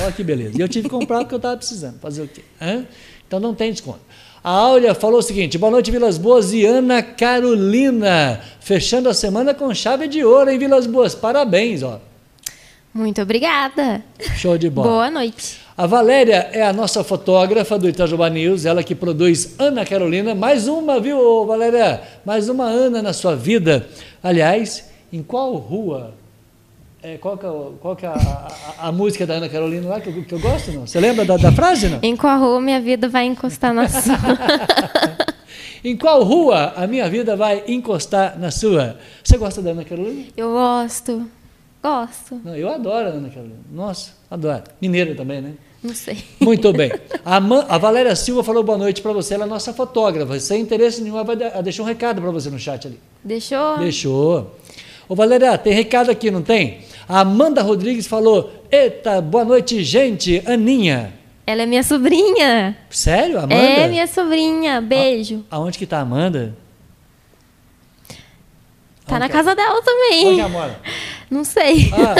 Olha que beleza. E eu tive que comprar porque eu estava precisando. Fazer o quê? Hã? Então não tem desconto. A Áurea falou o seguinte: boa noite, Vilas Boas e Ana Carolina. Fechando a semana com chave de ouro em Vilas Boas. Parabéns, ó. Muito obrigada. Show de bola. Boa noite. A Valéria é a nossa fotógrafa do Itajuba News, ela que produz Ana Carolina. Mais uma, viu, Valéria? Mais uma Ana na sua vida. Aliás, em qual rua? É, qual que é, qual que é a, a- a música da Ana Carolina lá que eu, que eu gosto? Não? Você lembra da, da frase, não? Em qual rua minha vida vai encostar na sua? Em qual rua a minha vida vai encostar na sua? Você gosta da Ana Carolina? Eu gosto. Gosto. Não, eu adoro a Ana Carolina. Nossa, adoro. Mineira também, né? Não sei. Muito bem. A, Man- a Valéria Silva falou boa noite para você, ela é nossa fotógrafa. Sem interesse nenhum, ela vai de- um recado para você no chat ali. Deixou? Deixou. Ô Valéria, tem recado aqui, não tem? A Amanda Rodrigues falou: Eita, boa noite, gente. Aninha. Ela é minha sobrinha. Sério, Amanda? É minha sobrinha. Beijo. Aonde que tá a Amanda? Tá na Onde casa dela Onde também. ela mora? Não sei. Ah,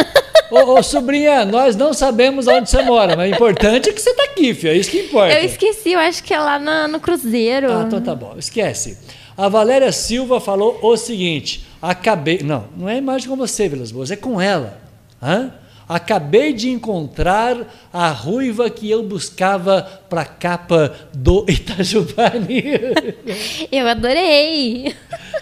ô, ô, sobrinha, nós não sabemos onde você mora, mas o importante é que você está aqui, filho. É isso que importa. Eu esqueci, eu acho que é lá na- no Cruzeiro. Ah, então tá bom, esquece. A Valéria Silva falou o seguinte: acabei. Não, não é imagem com você, Vilas Boas, é com ela. Hã? Acabei de encontrar a ruiva que eu buscava para a capa do Itajubani. Eu adorei.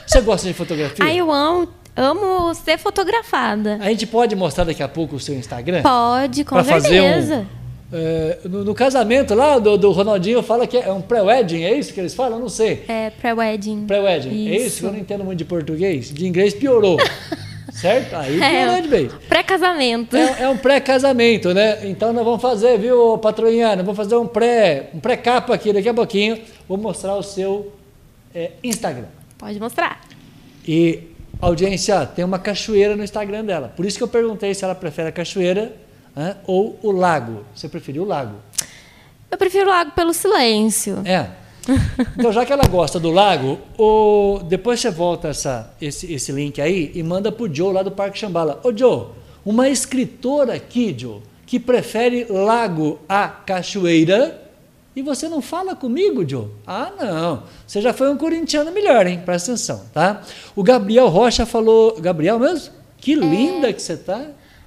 Você gosta de fotografia? Ai, eu amo, amo ser fotografada. A gente pode mostrar daqui a pouco o seu Instagram? Pode, com Pra fazer certeza. um. é, no, no casamento lá do, do Ronaldinho fala que é um pré-wedding, é isso que eles falam? Eu não sei. É, pré-wedding. Pré-wedding, é isso? Eu não entendo muito de português. De inglês piorou. certo? Aí piorou de vez. Pré-casamento. É, é um pré-casamento, né? Então nós vamos fazer, viu, patroinha? Nós vamos fazer um pré, um pré-capa aqui daqui a pouquinho. Vou mostrar o seu é, Instagram. Pode mostrar. E audiência, tem uma cachoeira no Instagram dela. Por isso que eu perguntei se ela prefere a cachoeira né, ou o lago. Você preferiu o lago? Eu prefiro o lago pelo silêncio. É. Então, já que ela gosta do lago, o... depois você volta essa, esse, esse link aí e manda pro Joe lá do Parque Chambala. Ô Joe, uma escritora aqui, Joe, que prefere lago a cachoeira e você não fala comigo, Joe? Ah, não. Você já foi um corintiano melhor, hein? Presta atenção, tá? O Gabriel Rocha falou... Gabriel mesmo? Que linda que você tá.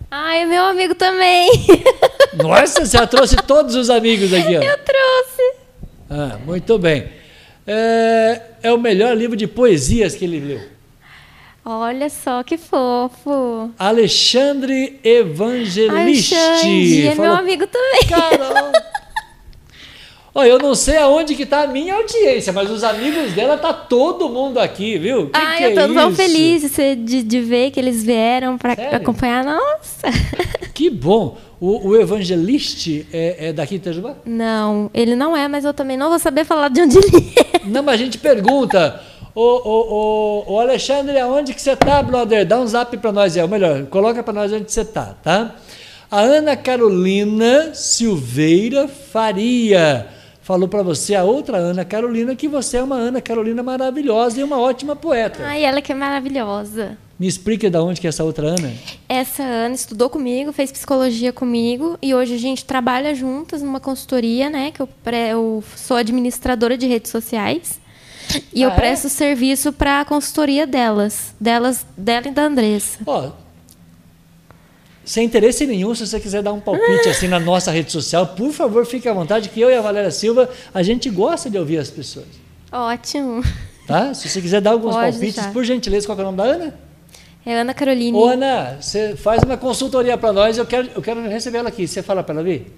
Ai, meu amigo também. Nossa, você já trouxe todos os amigos aqui, ó. Eu trouxe. Ah, muito bem. É, é o melhor livro de poesias que ele leu. Olha só que fofo. Alexandre Evangelisti. Alexandre, é meu amigo também. Carol. Olha, eu não sei aonde que tá a minha audiência, mas os amigos dela tá todo mundo aqui, viu? Que Ai, que eu tô é tão isso? feliz de, de, ver que eles vieram para acompanhar. Nossa! Que bom. O, o Evangeliste é, é daqui de Itajubá? Não, ele não é, mas eu também não vou saber falar de onde ele é. Não, mas a gente pergunta. Ô, ô, ô, ô Alexandre, aonde que você tá, brother? Dá um zap para nós aí, ou melhor, coloca para nós onde você tá, tá? A Ana Carolina Silveira Faria falou para você, a outra Ana Carolina, que você é uma Ana Carolina maravilhosa e uma ótima poeta. Ai, ela que é maravilhosa. Me explica de onde que é essa outra Ana. Essa Ana estudou comigo, fez psicologia comigo e hoje a gente trabalha juntas numa consultoria, né? Que eu, eu sou administradora de redes sociais e eu Ah, é? presto serviço para a consultoria delas, delas, dela e da Andressa. Ó, sem interesse nenhum, se você quiser dar um palpite assim na nossa rede social, por favor, fique à vontade, que eu e a Valéria Silva, a gente gosta de ouvir as pessoas. Ótimo. Tá? Se você quiser dar alguns Pode palpites, deixar. por gentileza, qual é o nome da Ana? É Ana Caroline. Ô, Ana, você faz uma consultoria para nós, eu quero, eu quero receber ela aqui. Você fala para ela vir?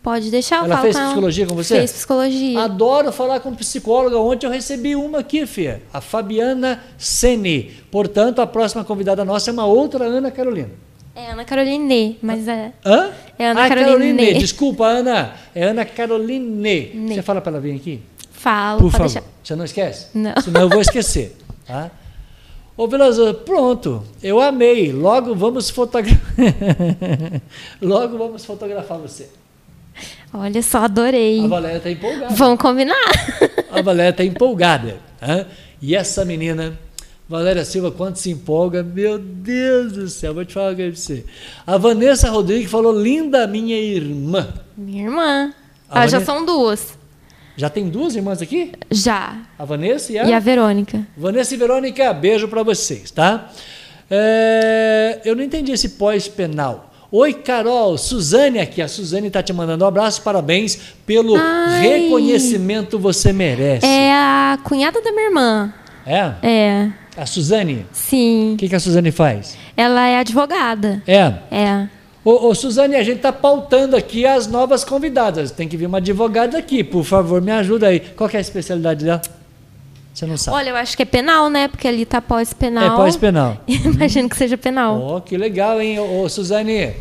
Pode deixar, eu Ela fez com psicologia com você? Fez psicologia. Adoro falar com psicóloga. Ontem eu recebi uma aqui, Fia, a Fabiana Sene. Portanto, a próxima convidada nossa é uma outra Ana Carolina. É Ana Caroline, mas é. Hã? É Ana ah, Caroline. Desculpa, Ana. É Ana Caroline. Ne. Você fala para ela vir aqui? Falo, Por favor. deixar. Você não esquece? Não. Senão eu vou esquecer. Tá? Ô, Veloso, pronto. Eu amei. Logo vamos fotografar. Logo vamos fotografar você. Olha só, adorei. A Valéria está empolgada. Vamos combinar. A Valéria está empolgada. tá? E essa menina, Valéria Silva, quando se empolga, meu Deus do céu, vou te falar uma coisa pra você. A Vanessa Rodrigues falou, linda minha irmã. Minha irmã. Ah, já são duas. Já tem duas irmãs aqui? Já. A Vanessa e a... E a Verônica. Vanessa e Verônica, beijo para vocês, tá? É, eu não entendi esse pós-penal. Oi, Carol, Suzane aqui. A Suzane tá te mandando um abraço, parabéns pelo Ai. reconhecimento você merece. É a cunhada da minha irmã. É? É. A Suzane? Sim. O que, que a Suzane faz? Ela é advogada. É. É. Ô, ô, Suzane, a gente tá pautando aqui as novas convidadas. Tem que vir uma advogada aqui, por favor, me ajuda aí. Qual que é a especialidade dela? Você não sabe. Olha, eu acho que é penal, né? Porque ali tá pós-penal. é pós-penal. Imagino que seja penal. Ó, que legal, hein, ô, ô, Suzane?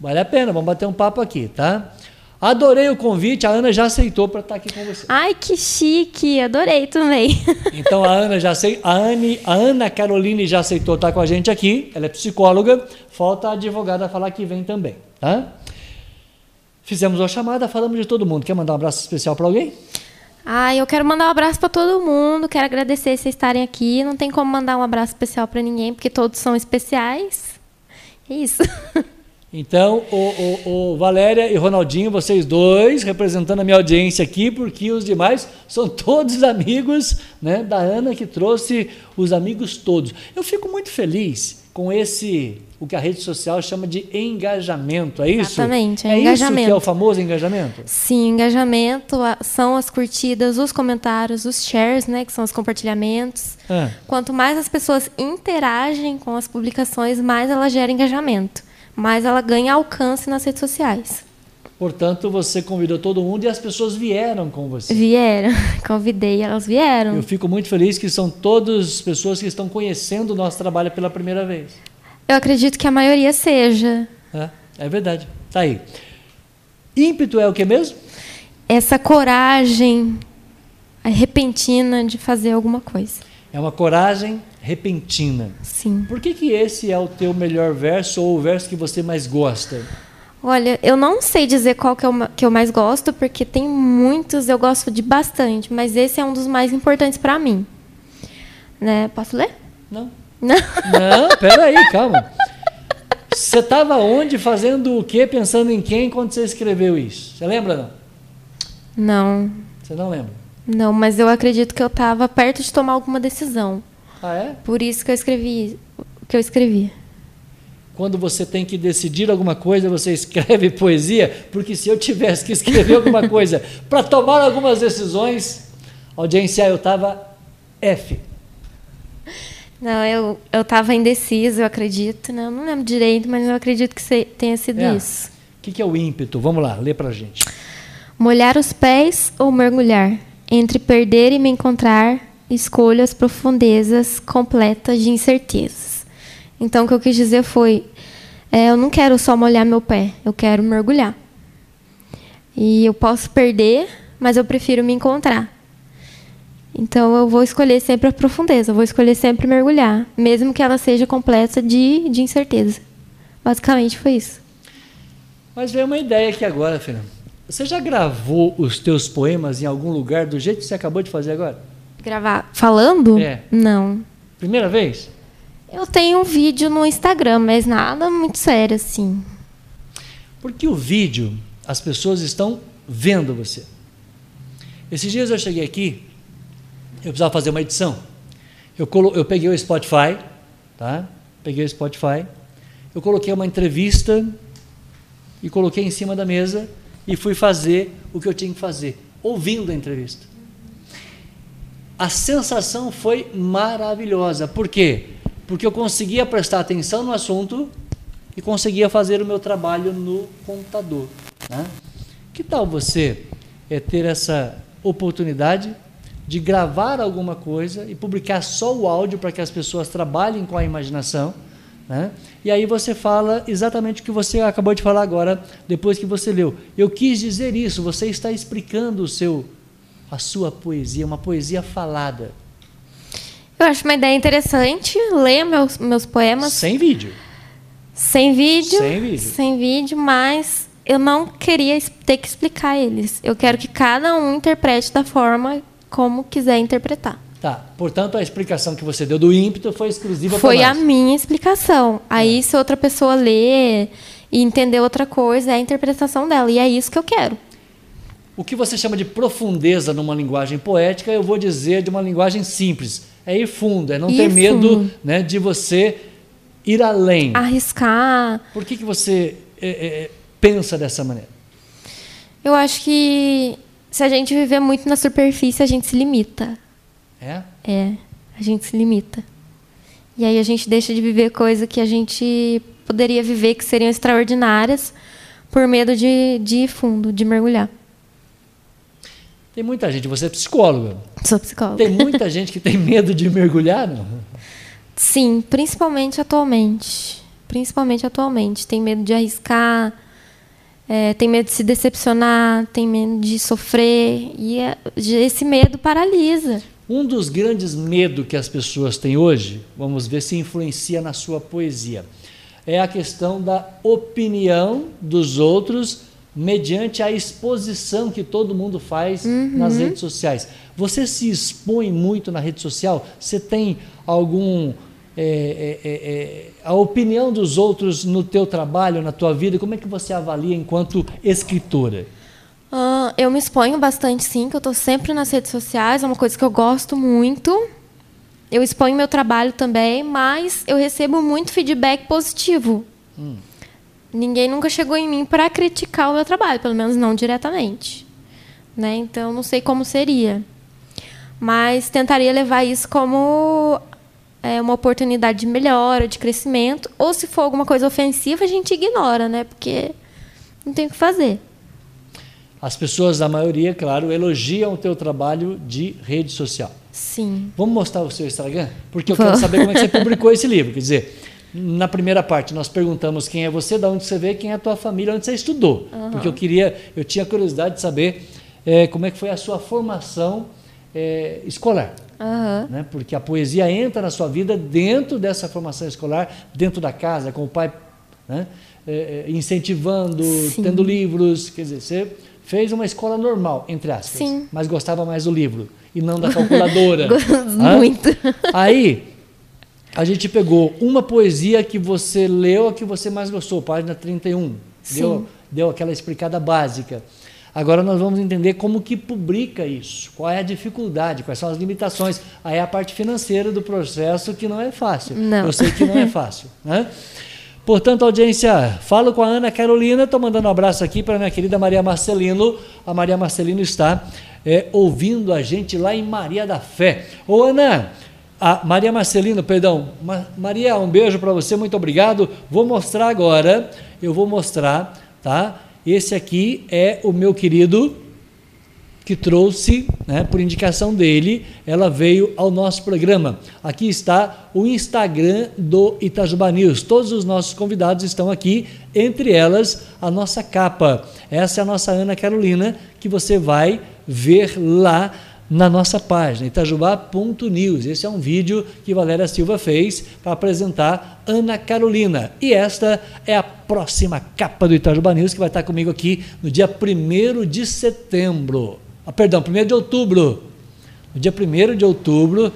Vale a pena, vamos bater um papo aqui, tá? Adorei o convite, a Ana já aceitou para estar aqui com você. Ai, que chique. Adorei também. Então a Ana já aceitou, a, Anne, a Ana Caroline já aceitou estar com a gente aqui, ela é psicóloga, falta a advogada falar que vem também, tá? Fizemos uma chamada, falamos de todo mundo. Quer mandar um abraço especial para alguém? Ai, eu quero mandar um abraço para todo mundo. Quero agradecer vocês estarem aqui. Não tem como mandar um abraço especial para ninguém, porque todos são especiais. É isso. Então, o, o, o Valéria e Ronaldinho, vocês dois, representando a minha audiência aqui, porque os demais são todos amigos né, da Ana, que trouxe os amigos todos. Eu fico muito feliz com esse, o que a rede social chama de engajamento, é isso? Exatamente, é é isso que engajamento. é o famoso engajamento? Sim, engajamento são as curtidas, os comentários, os shares, né, que são os compartilhamentos. Ah, Quanto mais as pessoas interagem com as publicações, mais ela gera engajamento, mais ela ganha alcance nas redes sociais. portanto, você convidou todo mundo e as pessoas vieram com você. Vieram, convidei, elas vieram. Eu fico muito feliz que são todas pessoas que estão conhecendo o nosso trabalho pela primeira vez. Eu acredito que a maioria seja É, é verdade. Tá aí. Ímpeto é o que mesmo? essa coragem repentina de fazer alguma coisa. É uma coragem repentina. Sim. Por que, que esse é o teu melhor verso ou o verso que você mais gosta? Olha, eu não sei dizer qual que, é o que eu mais gosto, porque tem muitos, eu gosto de bastante, mas esse é um dos mais importantes para mim. Né? Posso ler? Não. Não. Não, peraí, calma. Você estava onde fazendo o quê, pensando em quem quando você escreveu isso? Você lembra não? Não, Você não lembra? não, mas eu acredito que eu estava perto de tomar alguma decisão. Ah, é? Por isso que eu escrevi o que eu escrevi. Quando você tem que decidir alguma coisa, você escreve poesia, porque se eu tivesse que escrever alguma coisa para tomar algumas decisões, audiência, eu estava F. Não, eu, eu tava indeciso, eu acredito. Né? Eu não lembro direito, mas eu acredito que tenha sido é. isso. O que, que é o ímpeto? Vamos lá, lê pra gente. Molhar os pés ou mergulhar? Entre perder e me encontrar, escolho as profundezas completas de incertezas. Então, o que eu quis dizer foi: é, eu não quero só molhar meu pé, eu quero mergulhar. E eu posso perder, mas eu prefiro me encontrar. Então eu vou escolher sempre a profundeza, eu vou escolher sempre mergulhar, mesmo que ela seja completa de, de incerteza. Basicamente foi isso. Mas veio uma ideia aqui agora, Fernando. Você já gravou os teus poemas em algum lugar do jeito que você acabou de fazer agora? Gravar falando? É. Não. Primeira vez? Eu tenho um vídeo no Instagram, mas nada muito sério assim. Porque o vídeo, as pessoas estão vendo você. Esses dias eu cheguei aqui eu precisava fazer uma edição. Eu, colo, eu peguei o Spotify, tá? Peguei o Spotify, eu coloquei uma entrevista e coloquei em cima da mesa e fui fazer o que eu tinha que fazer, ouvindo a entrevista. A sensação foi maravilhosa. Por quê? Porque eu conseguia prestar atenção no assunto e conseguia fazer o meu trabalho no computador. Né? Que tal você é, ter essa oportunidade de gravar alguma coisa e publicar só o áudio para que as pessoas trabalhem com a imaginação. Né? E aí você fala exatamente o que você acabou de falar agora, depois que você leu. Eu quis dizer isso, você está explicando o seu, a sua poesia, uma poesia falada. Eu acho uma ideia interessante ler meus, meus poemas. Sem vídeo. Sem vídeo. Sem vídeo. Sem vídeo, mas eu não queria ter que explicar eles. Eu quero que cada um interprete da forma como quiser interpretar. Tá. Portanto, a explicação que você deu do ímpeto foi exclusiva para Foi a minha explicação. Aí, é. se outra pessoa ler e entender outra coisa, é a interpretação dela. E é isso que eu quero. O que você chama de profundeza numa linguagem poética, eu vou dizer de uma linguagem simples. É ir fundo, é não ir ter medo né, de você ir além. Arriscar. Por que, que você é, é, pensa dessa maneira? Eu acho que se a gente viver muito na superfície, a gente se limita. É? É, a gente se limita. E aí a gente deixa de viver coisas que a gente poderia viver que seriam extraordinárias por medo de, de ir fundo, de mergulhar. Tem muita gente, você é psicóloga. Sou psicóloga. Tem muita gente que tem medo de mergulhar, não? Sim, principalmente atualmente. Principalmente atualmente. Tem medo de arriscar, é, tem medo de se decepcionar, tem medo de sofrer, e é, esse medo paralisa. Um dos grandes medos que as pessoas têm hoje, vamos ver se influencia na sua poesia, é a questão da opinião dos outros mediante a exposição que todo mundo faz uhum. nas redes sociais. Você se expõe muito na rede social? Você tem algum é, é, é, é, a opinião dos outros no teu trabalho, na tua vida, como é que você avalia enquanto escritora? Uh, eu me exponho bastante, sim, que eu estou sempre nas redes sociais, é uma coisa que eu gosto muito. Eu exponho meu trabalho também, mas eu recebo muito feedback positivo. Hum. Ninguém nunca chegou em mim para criticar o meu trabalho, pelo menos não diretamente. Né? Então, não sei como seria. Mas tentaria levar isso como é, uma oportunidade de melhora, de crescimento, ou se for alguma coisa ofensiva, a gente ignora, né? Porque não tem o que fazer. As pessoas, a maioria, claro, elogiam o teu trabalho de rede social. Sim. Vamos mostrar o seu Instagram? Porque eu quero saber como é que você publicou esse livro. Quer dizer, na primeira parte nós perguntamos quem é você, de onde você veio, quem é a tua família, onde você estudou. Uhum. Porque eu queria, eu tinha curiosidade de saber é, como é que foi a sua formação é, escolar. Uhum. Né? Porque a poesia entra na sua vida dentro dessa formação escolar, dentro da casa, com o pai né? é, é incentivando, Sim. tendo livros. Quer dizer, você fez uma escola normal, entre aspas, Sim. mas gostava mais do livro e não da calculadora. Muito. Aí, a gente pegou uma poesia que você leu, a que você mais gostou, página 31. Sim. Deu, deu aquela explicada básica. Agora nós vamos entender como que publica isso, qual é a dificuldade, quais são as limitações. Aí é a parte financeira do processo que não é fácil. Não. Eu sei que não é fácil. Né? Portanto, audiência, falo com a Ana Carolina, estou mandando um abraço aqui para minha querida Maria Marcelino. A Maria Marcelino está é, ouvindo a gente lá em Maria da Fé. Ô Ana, A Maria Marcelino, perdão. Ma Maria, um beijo para você, muito obrigado. Vou mostrar agora, eu vou mostrar, tá? Esse aqui é o meu querido que trouxe, né, por indicação dele, ela veio ao nosso programa. Aqui está o Instagram do Itajuba News. Todos os nossos convidados estão aqui, entre elas a nossa capa. Essa é a nossa Ana Carolina, que você vai ver lá na nossa página, itajubá.news. Esse é um vídeo que Valéria Silva fez para apresentar Ana Carolina. E esta é a próxima capa do Itajubá News, que vai estar comigo aqui no dia 1 de setembro. Ah, perdão, 1 de outubro. No dia 1 de outubro,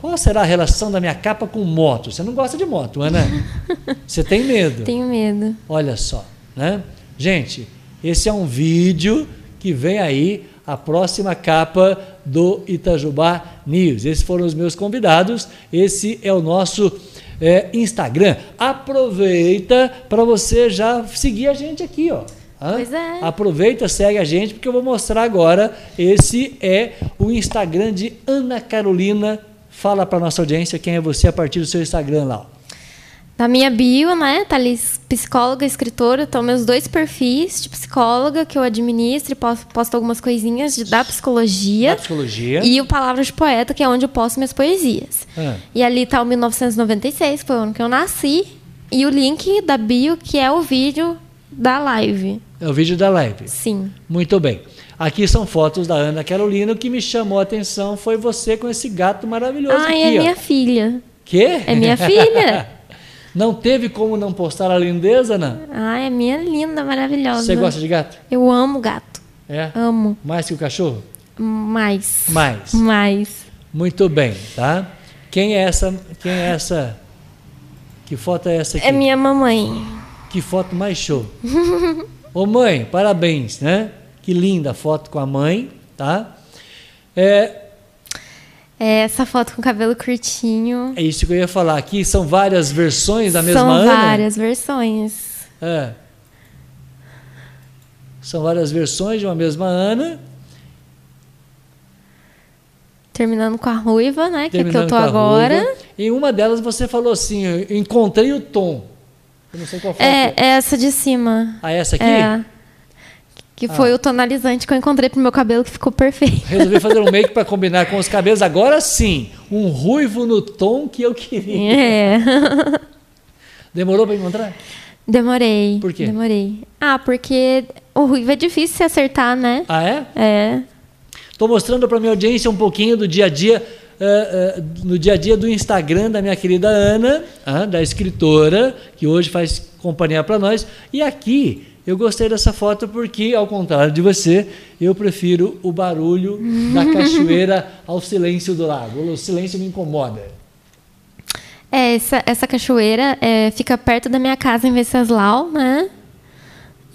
qual será a relação da minha capa com moto? Você não gosta de moto, Ana? Você tem medo? Tenho medo. Olha só, né? Gente, esse é um vídeo que vem aí a próxima capa do Itajubá News. Esses foram os meus convidados. Esse é o nosso é, Instagram. Aproveita para você já seguir a gente aqui, ó. Hã? Pois é. Aproveita, segue a gente, porque eu vou mostrar agora. Esse é o Instagram de Ana Carolina. Fala para nossa audiência quem é você a partir do seu Instagram lá. Na minha bio, né, tá ali psicóloga, escritora, estão meus dois perfis de psicóloga que eu administro e posto, posto algumas coisinhas de, da psicologia. Da psicologia. E o Palavras de Poeta, que é onde eu posto minhas poesias. Ah. E ali tá o 1996, que foi o ano que eu nasci, e o link da bio, que é o vídeo da live. É o vídeo da live. Sim. Muito bem. Aqui são fotos da Ana Carolina. O que me chamou a atenção foi você com esse gato maravilhoso Ah, é minha filha. Quê? É minha filha. Não teve como não postar a lindeza, Ana? Ah, é minha linda, maravilhosa. Você gosta de gato? Eu amo gato. É? Amo. Mais que o cachorro? Mais. Mais. Mais. Muito bem, tá? Quem é essa? Quem é essa? Que foto é essa aqui? É minha mamãe. Que foto mais show. Ô mãe, parabéns, né? Que linda foto com a mãe, tá? É, É essa foto com cabelo curtinho. é isso que eu ia falar. Aqui são várias versões da mesma São Ana? várias versões. É. São várias versões de uma mesma Ana. Terminando com a ruiva, né? Que é que eu terminando tô agora. ruiva. Em uma delas você falou assim: encontrei o tom. Eu não sei qual foi. É, é essa de cima. Ah, essa aqui? É. Que foi o tonalizante que eu encontrei pro meu cabelo que ficou perfeito. Resolvi fazer um make para combinar com os cabelos. Agora sim, um ruivo no tom que eu queria. É. Demorou para encontrar? Demorei. Por quê? Demorei. Ah, porque o ruivo é difícil se acertar, né? Ah, é? É. Estou mostrando para minha audiência um pouquinho do dia a dia, eh, eh, no dia a dia do Instagram da minha querida Ana, ah, da escritora, que hoje faz companhia para nós. E aqui eu gostei dessa foto porque, ao contrário de você, eu prefiro o barulho da cachoeira ao silêncio do lago. O silêncio me incomoda. É, essa, essa cachoeira é, fica perto da minha casa em Venceslau, né?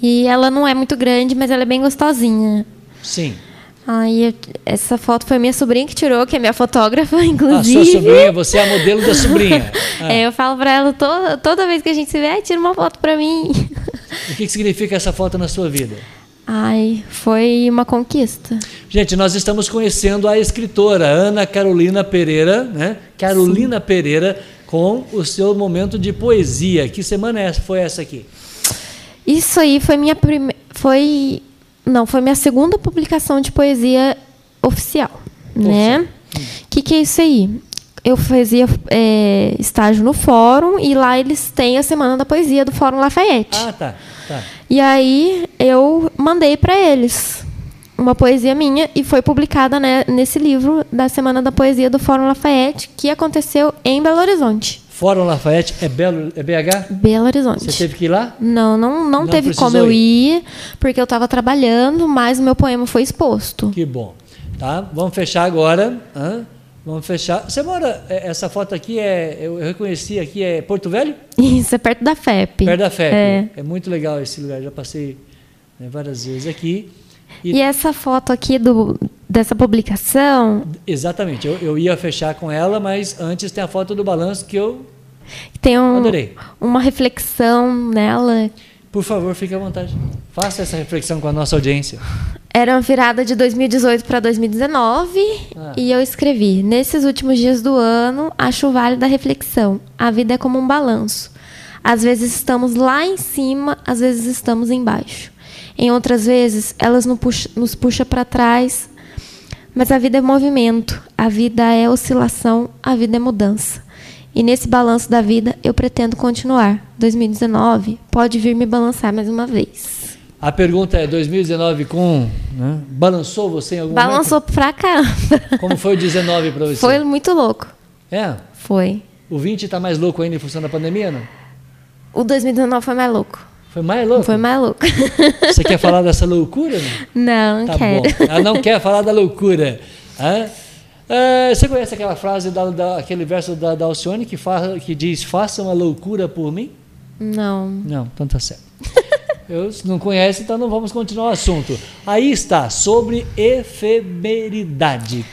E ela não é muito grande, mas ela é bem gostosinha. Sim. Aí, essa foto foi minha sobrinha que tirou, que é minha fotógrafa, A inclusive. sua sobrinha, você é a modelo da sobrinha. Ah, É, eu falo pra ela toda, toda vez que a gente se vê, "Ai, tira uma foto pra mim. O que que significa essa foto na sua vida? Ai, foi uma conquista. Gente, nós estamos conhecendo a escritora Ana Carolina Pereira, né? Carolina Pereira, com o seu momento de poesia. Que semana é foi essa aqui? Isso aí foi minha primeira. Foi. Não, foi minha segunda publicação de poesia oficial. Né? O que, que é isso aí? Eu fazia é, estágio no fórum e lá eles têm a Semana da Poesia do Fórum Lafayette. Ah, tá. tá. E aí eu mandei para eles uma poesia minha e foi publicada né, nesse livro da Semana da Poesia do Fórum Lafayette, que aconteceu em Belo Horizonte. Fórum Lafayette é, Belo, é BH? Belo Horizonte. Você teve que ir lá? Não, não, não, Não teve como eu ir. ir, porque eu estava trabalhando, mas o meu poema foi exposto. Que bom. Tá? Vamos fechar agora. hã? Vamos fechar. Você mora. é, Essa foto aqui é. Eu eu reconheci aqui, é Porto Velho? Isso, é perto da FEP. Perto da FEP. É. É muito legal esse lugar. Já passei né, várias vezes aqui. E essa foto aqui do, dessa publicação Exatamente. Eu, eu ia fechar com ela, mas antes tem a foto do balanço que eu. tem um- Adorei. uma reflexão nela. Por favor, fique à vontade. Faça essa reflexão com a nossa audiência. Era uma virada de 2018 para 2019 ah. e eu escrevi: Nesses últimos dias do ano, acho válida a reflexão. A vida é como um balanço. Às vezes estamos lá em cima, às vezes estamos embaixo. Em outras vezes, elas nos puxa, nos puxa para trás. Mas a vida é movimento, a vida é oscilação, a vida é mudança. E nesse balanço da vida, eu pretendo continuar. 2019 pode vir me balançar mais uma vez. A pergunta é: 2019 com. Né, balançou você em algum Balançou momento? pra caramba. Como foi o 19 para você? Foi muito louco. É? Foi. O 20 está mais louco ainda em função da pandemia, não? O 2019 foi mais louco. Foi mais louco? Foi mais louco. Você quer falar dessa loucura? Não, não tá quero. Bom. Ela não quer falar da loucura. É, você conhece aquela frase, da, da, aquele verso da, da Alcione que, fala, que diz: Faça uma loucura por mim? Não. Não, então tá certo. Eu não conhece, então não vamos continuar o assunto. Aí está, sobre efemeridade.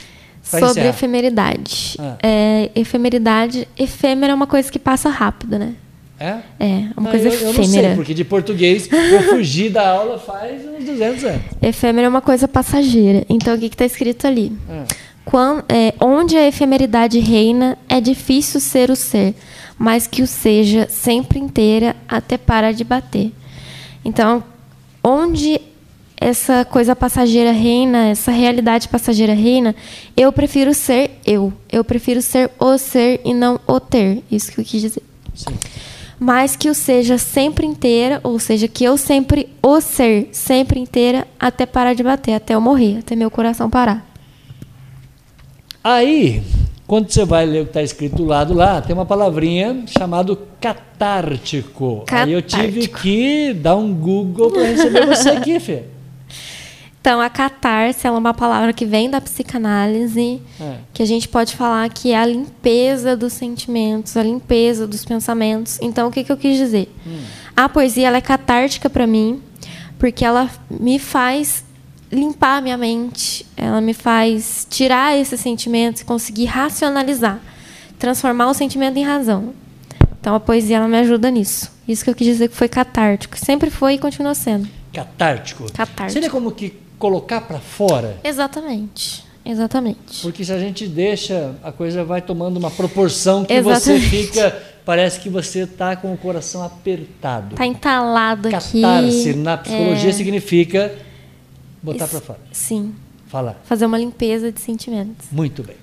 Sobre encerrar. efemeridade. Ah. É, efemeridade, efêmera é uma coisa que passa rápido, né? É? É, uma não, coisa eu, efêmera. Eu não sei, porque de português eu fugi da aula faz uns 200 anos. Efêmera é uma coisa passageira. Então, o que está escrito ali? Ah. Quando, é, onde a efemeridade reina, é difícil ser o ser, mas que o seja sempre inteira até parar de bater. Então, onde essa coisa passageira reina, essa realidade passageira reina, eu prefiro ser eu. Eu prefiro ser o ser e não o ter. Isso que eu quis dizer. Sim. Mas que o seja sempre inteira, ou seja, que eu sempre o ser sempre inteira até parar de bater, até eu morrer, até meu coração parar. Aí, quando você vai ler o que está escrito do lado lá, tem uma palavrinha chamada catártico. catártico. Aí eu tive que dar um Google para receber você aqui, Fê. Então, a catarse é uma palavra que vem da psicanálise, é. que a gente pode falar que é a limpeza dos sentimentos, a limpeza dos pensamentos. Então, o que, que eu quis dizer? Hum. A poesia ela é catártica para mim, porque ela me faz limpar a minha mente, ela me faz tirar esses sentimentos e conseguir racionalizar, transformar o sentimento em razão. Então a poesia ela me ajuda nisso. Isso que eu quis dizer que foi catártico, sempre foi e continua sendo. Catártico. Catártico. Seria como que colocar para fora? Exatamente. Exatamente. Porque se a gente deixa, a coisa vai tomando uma proporção que Exatamente. você fica. Parece que você está com o coração apertado. Está entalado Catarse, aqui. Catarse, na psicologia, é... significa Botar para fora. Sim. Falar. Fazer uma limpeza de sentimentos. Muito bem.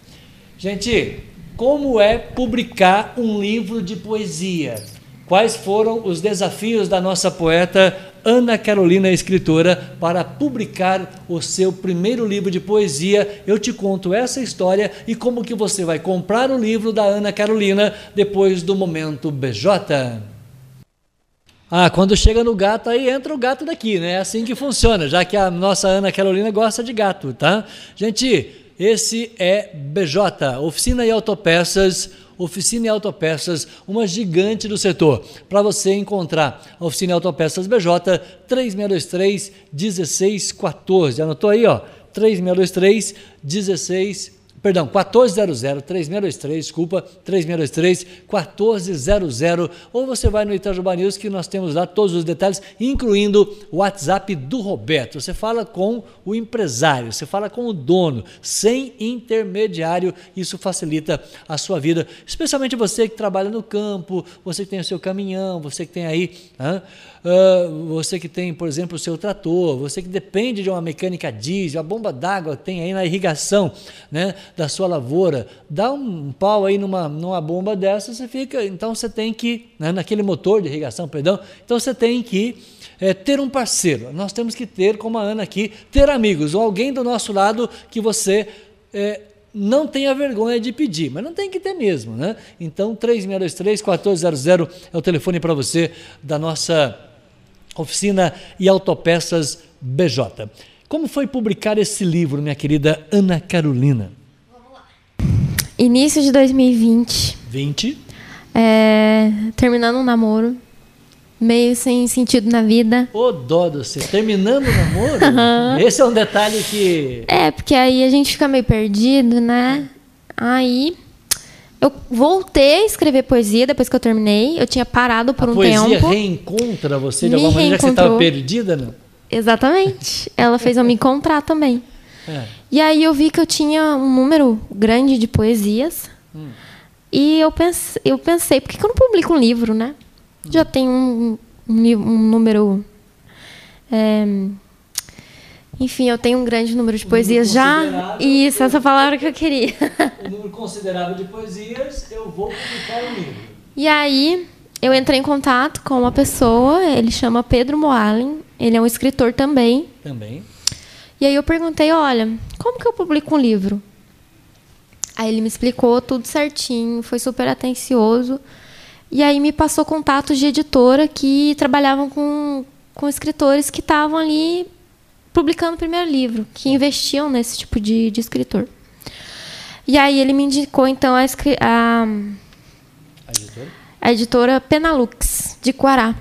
Gente, como é publicar um livro de poesia? Quais foram os desafios da nossa poeta Ana Carolina, escritora, para publicar o seu primeiro livro de poesia? Eu te conto essa história e como que você vai comprar o livro da Ana Carolina depois do momento BJ. Ah, quando chega no gato, aí entra o gato daqui, né? É assim que funciona, já que a nossa Ana Carolina gosta de gato, tá? Gente, esse é BJ, Oficina e Autopeças. Oficina e Autopeças, uma gigante do setor. Para você encontrar a Oficina e Autopeças BJ, 3623 1614. Anotou aí, ó? 3623 1614 perdão, 1400, 3623, desculpa, 3623, 1400, ou você vai no Itajuba News que nós temos lá todos os detalhes, incluindo o WhatsApp do Roberto. Você fala com o empresário, você fala com o dono, sem intermediário, isso facilita a sua vida, especialmente você que trabalha no campo, você que tem o seu caminhão, você que tem aí... Uh, você que tem, por exemplo, o seu trator, você que depende de uma mecânica diesel, a bomba d'água tem aí na irrigação né, da sua lavoura, dá um pau aí numa, numa bomba dessa, você fica, então você tem que, né, naquele motor de irrigação, perdão, então você tem que é, ter um parceiro. Nós temos que ter, como a Ana aqui, ter amigos, ou alguém do nosso lado que você é, não tenha vergonha de pedir, mas não tem que ter mesmo, né? Então, 3623 1400 é o telefone para você da nossa Oficina e Autopeças BJ. Como foi publicar esse livro, minha querida Ana Carolina? Vamos lá. Início de 2020. 20. É, terminando um namoro. Meio sem sentido na vida. Ô, dó do você, terminando o namoro? Esse é um detalhe que. É, porque aí a gente fica meio perdido, né? Aí eu voltei a escrever poesia depois que eu terminei. Eu tinha parado por a um tempo. A poesia reencontra você de alguma maneira que você estava perdida, não? Exatamente. Ela fez eu me encontrar também. É. E aí eu vi que eu tinha um número grande de poesias. Hum. E eu pensei, eu pensei, por que eu não publico um livro, né? Já tem um, um, um número. é, enfim, eu tenho um grande número de poesias número já. Isso, essa palavra que eu queria. Um número considerável de poesias, eu vou publicar um livro. E aí, eu entrei em contato com uma pessoa, ele chama Pedro Moalen, ele é um escritor também. Também. E aí eu perguntei, olha, como que eu publico um livro? Aí ele me explicou tudo certinho, foi super atencioso. E aí me passou contatos de editora que trabalhavam com, com escritores que estavam ali publicando o primeiro livro, que investiam nesse tipo de, de escritor. E aí ele me indicou, então, a, a, A editora? a editora Penalux, de Guará.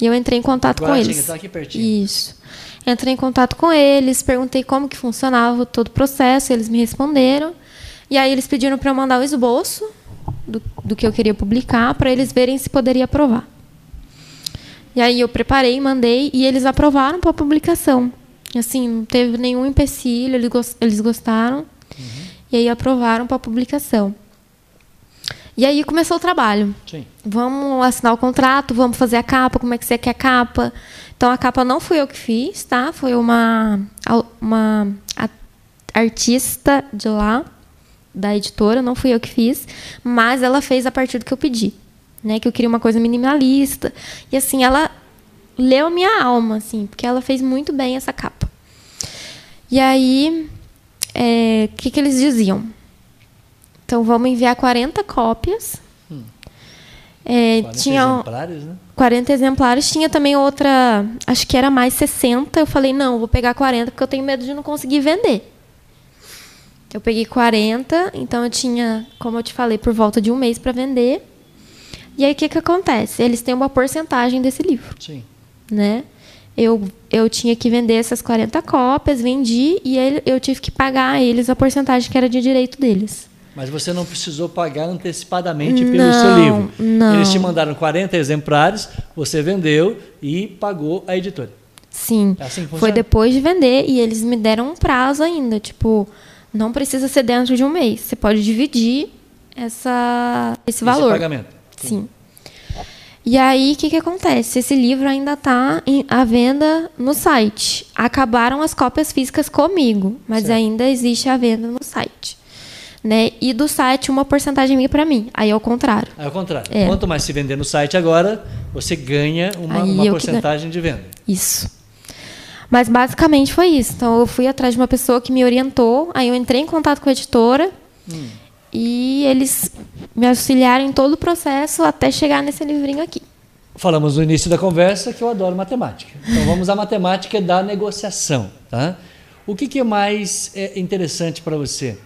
E eu entrei em contato com eles. tá aqui pertinho. Isso. Entrei em contato com eles, perguntei como que funcionava todo o processo, eles me responderam. E aí eles pediram para eu mandar o esboço do, do que eu queria publicar, para eles verem se poderia aprovar. E aí eu preparei, mandei e eles aprovaram para publicação. Assim, não teve nenhum empecilho, eles, gos- eles gostaram. E aí aprovaram para publicação. E aí começou o trabalho. Sim. Vamos assinar o contrato, vamos fazer a capa, como é que você quer a capa. Então a capa não fui eu que fiz, tá? Foi uma, uma artista de lá, da editora, não fui eu que fiz, mas ela fez a partir do que eu pedi. Né? Que eu queria uma coisa minimalista. E assim, ela leu a minha alma, assim, porque ela fez muito bem essa capa. E aí, é, o que, que eles diziam? Então vamos enviar 40 cópias. É, 40 tinha exemplares, né? 40 exemplares. Tinha também outra, acho que era mais 60. Eu falei, não, vou pegar 40 porque eu tenho medo de não conseguir vender. Eu peguei 40, então eu tinha, como eu te falei, por volta de um mês para vender. E aí o que, que acontece? Eles têm uma porcentagem desse livro Sim. né? Eu, eu tinha que vender essas 40 cópias, vendi e ele- eu tive que pagar a eles a porcentagem que era de direito deles. Mas você não precisou pagar antecipadamente pelo Não, seu livro. não. Eles te mandaram 40 exemplares, você vendeu e pagou a editora. Sim. É assim Foi depois de vender e eles me deram um prazo ainda, tipo, não precisa ser dentro de um mês. Você pode dividir essa, esse valor. Esse pagamento. Sim. E aí, o que, que acontece? Esse livro ainda está à venda no site. Acabaram as cópias físicas comigo, mas Certo. ainda existe a venda no site. Né? E do site, uma porcentagem minha para mim. Aí, ao contrário. É ao contrário. É. Quanto mais se vender no site agora, você ganha uma, uma porcentagem de venda. Isso. Mas basicamente foi isso. Então eu fui atrás de uma pessoa que me orientou, aí eu entrei em contato com a editora e eles me auxiliaram em todo o processo até chegar nesse livrinho aqui. Falamos no início da conversa que eu adoro matemática. Então vamos à matemática da negociação. Tá? O que, que é mais é, interessante para você?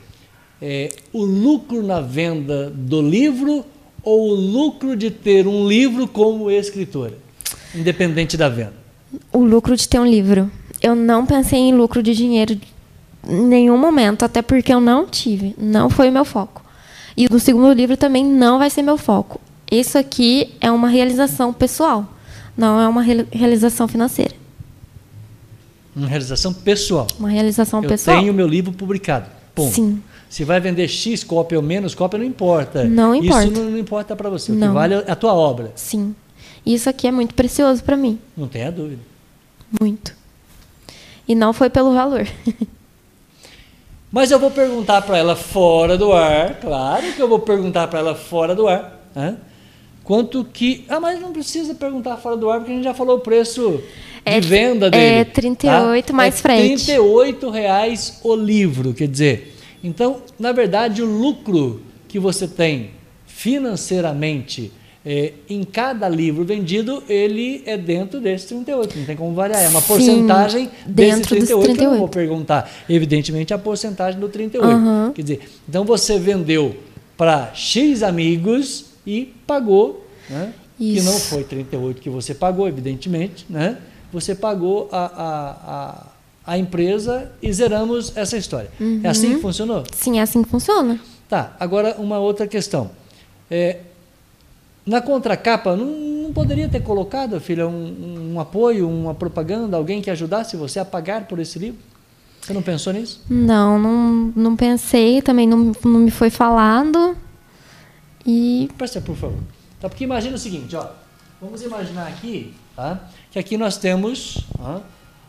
É, o lucro na venda do livro ou o lucro de ter um livro como escritora, independente da venda? O lucro de ter um livro. Eu não pensei em lucro de dinheiro nenhum momento, até porque eu não tive, não foi o meu foco. E no segundo livro também não vai ser meu foco. Isso aqui é uma realização pessoal, não é uma re- realização financeira. Uma realização pessoal. Uma realização eu pessoal. tenho meu livro publicado. Ponto. Sim. Se vai vender X cópia ou menos cópia, não importa. Não importa. Isso não, não importa para você. O que Não. vale é a tua obra. Sim. Isso aqui é muito precioso para mim. Não tenha dúvida. Muito. E não foi pelo valor. Mas eu vou perguntar para ela fora do ar, claro que eu vou perguntar para ela fora do ar, né? quanto que... Ah, mas não precisa perguntar fora do ar, porque a gente já falou o preço É- de venda é dele. 38 mais é frete. 38 reais o livro, quer dizer. Então, na verdade, o lucro que você tem financeiramente é, em cada livro vendido, ele é dentro desse 38, não tem como variar. É uma Sim, porcentagem desse dentro desse 38, que eu não vou 38. perguntar. Evidentemente, a porcentagem do 38. Aham. Quer dizer, então você vendeu para X amigos e pagou, né? que Isso. não foi 38 que você pagou, evidentemente, né? você pagou a, a, a, a empresa e zeramos essa história. É assim Uhum. que funcionou? Sim, é assim que funciona. Tá, agora uma outra questão. É, na contracapa, não, não poderia ter colocado, filha, um, um apoio, uma propaganda, alguém que ajudasse você a pagar por esse livro? Você não pensou nisso? Não, não, não pensei, também não, não me foi falado. E. Presta, por favor. Tá, porque imagina o seguinte, ó. Vamos imaginar aqui, tá? Que aqui nós temos ó,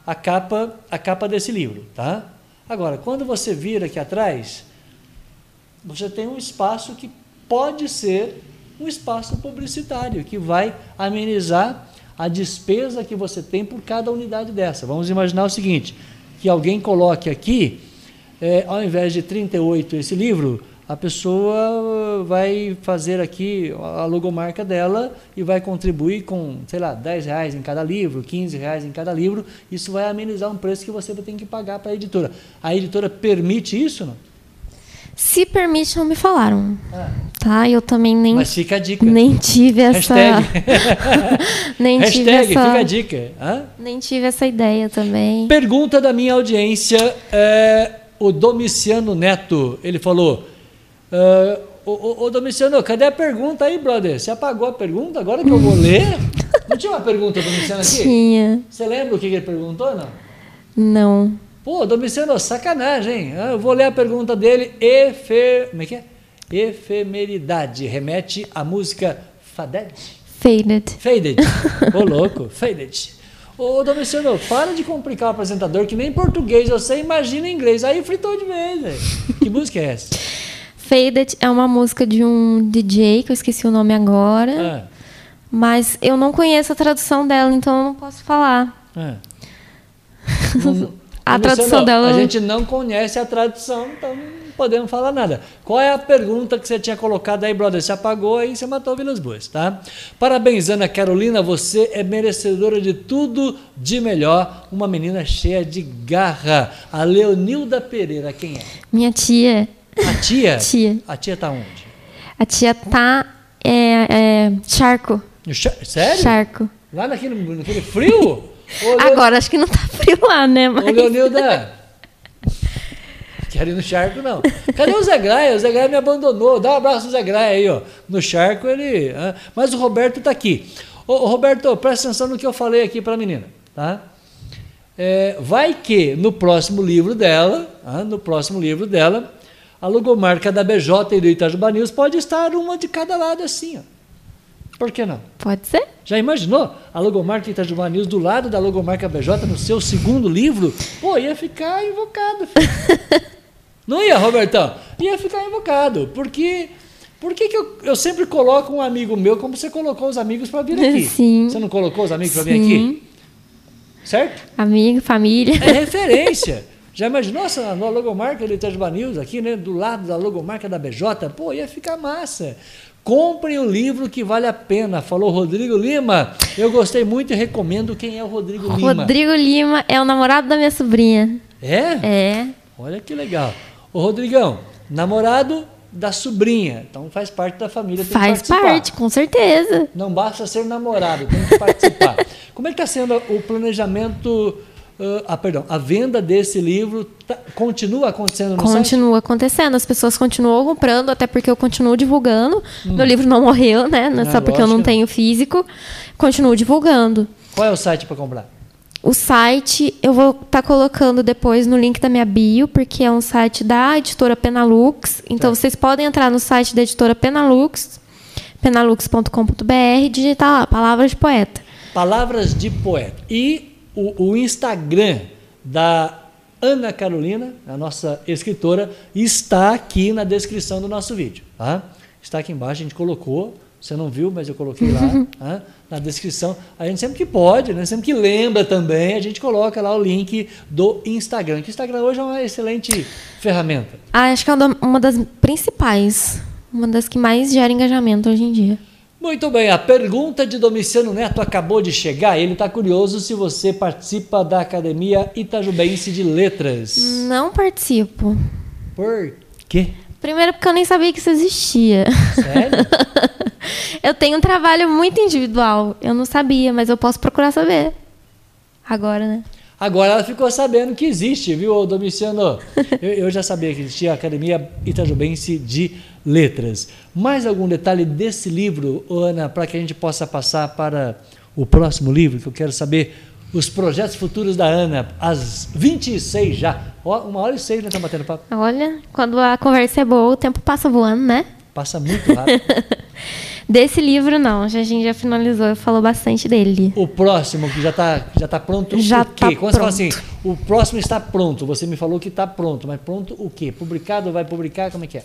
a capa, a capa desse livro, tá? Agora, quando você vira aqui atrás, você tem um espaço que pode ser um espaço publicitário que vai amenizar a despesa que você tem por cada unidade dessa. Vamos imaginar o seguinte: que alguém coloque aqui, é, ao invés de 38 esse livro, a pessoa vai fazer aqui a logomarca dela e vai contribuir com, sei lá, 10 reais em cada livro, 15 reais em cada livro. Isso vai amenizar um preço que você ter que pagar para a editora. A editora permite isso, não? Se permite, não me falaram. Ah. Tá, eu também nem. Mas fica a dica. Nem tive essa. nem Hashtag, tive essa. fica a dica. Hã? Nem tive essa ideia também. Pergunta da minha audiência. É, o Domiciano Neto, ele falou. Uh, ô, ô, Domiciano, cadê a pergunta aí, brother? Você apagou a pergunta? Agora que eu vou ler? Não tinha uma pergunta, Domiciano, aqui? Tinha. Você lembra o que ele perguntou, não? Não. Pô, Domiciano, sacanagem. Ah, eu vou ler a pergunta dele. Efe... Como é que é? Efemeridade. Remete à música Faded? Faded. Faded. Ô, louco. Faded. Ô, Domiciano, para de complicar o apresentador, que nem português eu sei, imagina inglês. Aí fritou de vez, velho. Que música é essa? Faded é uma música de um DJ, que eu esqueci o nome agora. Ah. Mas eu não conheço a tradução dela, então eu não posso falar. Ah. Não, a tradução dela. A gente não conhece a tradução, então não podemos falar nada. Qual é a pergunta que você tinha colocado aí, brother? Você apagou aí, você matou Vilas Boas, tá? Parabéns, Ana Carolina, você é merecedora de tudo de melhor. Uma menina cheia de garra. A Leonilda Pereira, quem é? Minha tia. A tia? tia. A tia tá onde? A tia tá. É, é, charco. Sério? Charco. Lá naquele, naquele frio? Agora acho que não tá frio lá, né? Mas... Ô, Leonilda! Quero ir no charco, não. Cadê o Zé Graia? O Zé Graia me abandonou. Dá um abraço no Zé Graia aí, ó. No charco ele. Mas o Roberto tá aqui. Ô, Roberto, presta atenção no que eu falei aqui para a menina, tá? É, vai que no próximo livro dela, no próximo livro dela, a logomarca da BJ e do Itajuba News pode estar uma de cada lado assim, ó. Por que não? Pode ser. Já imaginou? A logomarca Itajuba News do lado da logomarca BJ no seu segundo livro? Pô, ia ficar invocado. não ia, Robertão? Ia ficar invocado. Porque. Por que, que eu, eu sempre coloco um amigo meu como você colocou os amigos para vir aqui? Sim. Você não colocou os amigos para vir aqui? Certo? Amigo, família. É referência. Já imaginou essa logomarca do Itajuba News aqui, né? Do lado da logomarca da BJ? Pô, ia ficar massa. Comprem o livro que vale a pena, falou Rodrigo Lima. Eu gostei muito e recomendo quem é o Rodrigo Lima. Rodrigo Lima é o namorado da minha sobrinha. É? É. Olha que legal. Ô Rodrigão, namorado da sobrinha, então faz parte da família. faz parte, com certeza. Não basta ser namorado, tem que participar. Como é que está sendo o planejamento Uh, ah, perdão, a venda desse livro tá, continua acontecendo no Continua site? acontecendo, as pessoas continuam comprando, até porque eu continuo divulgando. Hum. Meu livro não morreu, né? Não é só porque eu não tenho físico. Continuo divulgando. Qual é o site para comprar? O site eu vou estar tá colocando depois no link da minha bio, porque é um site da editora Penalux. Então tá. vocês podem entrar no site da editora Penalux, penalux.com.br digitar lá, Palavras de Poeta. Palavras de Poeta. E o, o Instagram da Ana Carolina, a nossa escritora, está aqui na descrição do nosso vídeo. Tá? Está aqui embaixo, a gente colocou. Você não viu, mas eu coloquei lá tá? na descrição. A gente sempre que pode, né? sempre que lembra também, a gente coloca lá o link do Instagram. Que o Instagram hoje é uma excelente ferramenta. Ah, acho que é uma das principais, uma das que mais gera engajamento hoje em dia. Muito bem, a pergunta de Domiciano Neto acabou de chegar. Ele está curioso se você participa da Academia Itajubense de Letras. Não participo. Por quê? Primeiro porque eu nem sabia que isso existia. Sério? eu tenho um trabalho muito individual. Eu não sabia, mas eu posso procurar saber. Agora, né? Agora ela ficou sabendo que existe, viu, Domiciano? Eu, eu já sabia que existia a Academia Itajubense de Letras. Mais algum detalhe desse livro, Ana, para que a gente possa passar para o próximo livro, que eu quero saber os projetos futuros da Ana, às 26 já. Ó, uma hora e seis, né? Estamos batendo papo. Olha, quando a conversa é boa, o tempo passa voando, né? Passa muito rápido. Desse livro, não. A gente já finalizou, eu falou bastante dele. O próximo, que já está já tá pronto Já o quê? tá Quando você fala pronto. assim, o próximo está pronto, você me falou que está pronto, mas pronto o quê? Publicado, vai publicar, como é que é?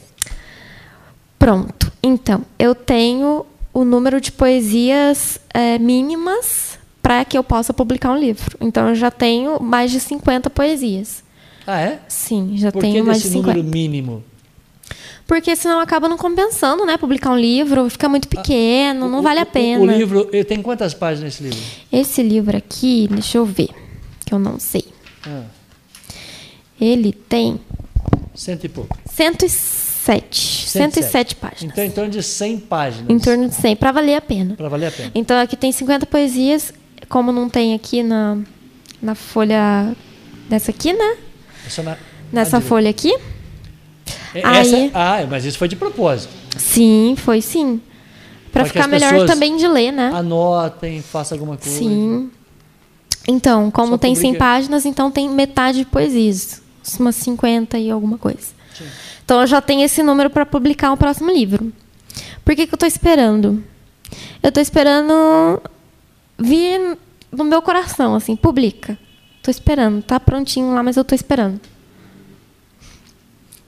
Pronto. Então, eu tenho o número de poesias eh, mínimas para que eu possa publicar um livro. Então, eu já tenho mais de 50 poesias. Ah, é? Sim, já Por que tenho mais de 50. número mínimo? Porque senão acaba não compensando, né? Publicar um livro, fica muito pequeno, não O- vale a o- pena. O, livro, ele tem quantas páginas esse livro? Esse livro aqui, deixa eu ver, que eu não sei. Ah, Ele tem cento e pouco. 107, 107 páginas. Então, em torno de 100 páginas. Em torno de 100, para valer a pena. Para valer a pena. Então aqui tem 50 poesias, como não tem aqui na, na folha dessa aqui, né? Na- Nessa folha aqui. É, essa- Aí- ah, mas isso foi de propósito. Sim, foi sim. Para ficar melhor também de ler, né? Anotem, faça alguma coisa. Sim. Então, como Só tem 100 publica- páginas, então tem metade de poesias. Umas 50 e alguma coisa. Sim. Então eu já tenho esse número para publicar o próximo livro. Por que, que eu estou esperando? Eu estou esperando vir no meu coração, assim, publica. Estou esperando, tá prontinho lá, mas eu estou esperando.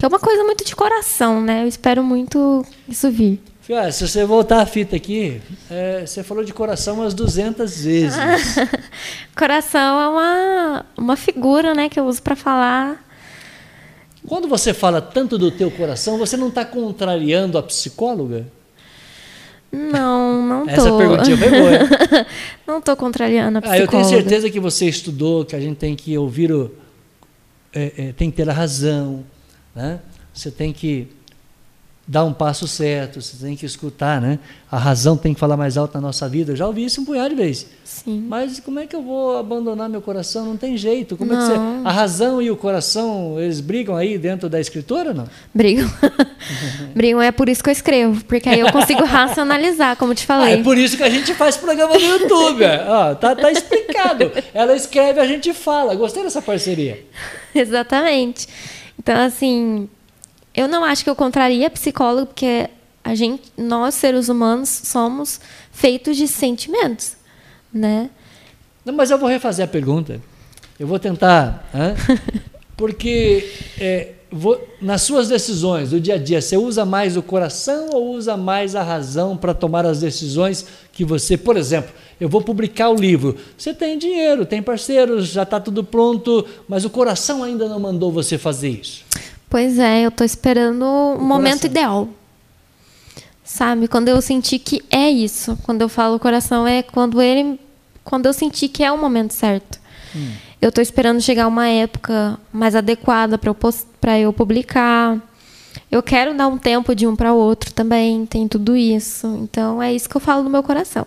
Que é uma coisa muito de coração, né? Eu espero muito isso vir. Ah, se você voltar a fita aqui, é, você falou de coração umas 200 vezes. Coração é uma, uma figura, né, que eu uso para falar. Quando você fala tanto do teu coração, você não está contrariando a psicóloga? Não, não tô. Essa perguntinha foi boa. hein? não tô contrariando a Ah, eu tenho psicóloga. certeza que você estudou, que a gente tem que ouvir o. é, é, tem que ter a razão, né? Você tem que dar um passo certo, você tem que escutar, né? A razão tem que falar mais alto na nossa vida. Eu já ouvi isso um punhado de vezes. Sim. Mas como é que eu vou abandonar meu coração? Não tem jeito. Como é que você, Não. a razão e o coração, eles brigam aí dentro da escritora, não? Brigam. Brigam, é por isso que eu escrevo, porque aí eu consigo racionalizar, como te Ah, falei. é por isso que a gente faz programa no YouTube. Ó, tá, tá explicado. Ela escreve, a gente fala. Gostei dessa parceria. Exatamente. Então, assim, eu não acho que eu contraria a psicóloga, porque a gente, nós, seres humanos, somos feitos de sentimentos, né? Não, mas eu vou refazer a pergunta. Eu vou tentar. hã? Porque é, vou- nas suas decisões do dia a dia, você usa mais o coração ou usa mais a razão para tomar as decisões que você, por exemplo, eu vou publicar o livro. Você tem dinheiro, tem parceiros, já está tudo pronto, mas o coração ainda não mandou você fazer isso. Pois é, eu tô esperando o, momento coração. ideal. Sabe? Quando eu sentir que é isso. Quando eu falo coração, é quando ele. Quando eu sentir que é o momento certo. Eu tô esperando chegar uma época mais adequada para eu, pra eu publicar. Eu quero dar um tempo de um para outro também, tem tudo isso. Então é isso que eu falo do meu coração.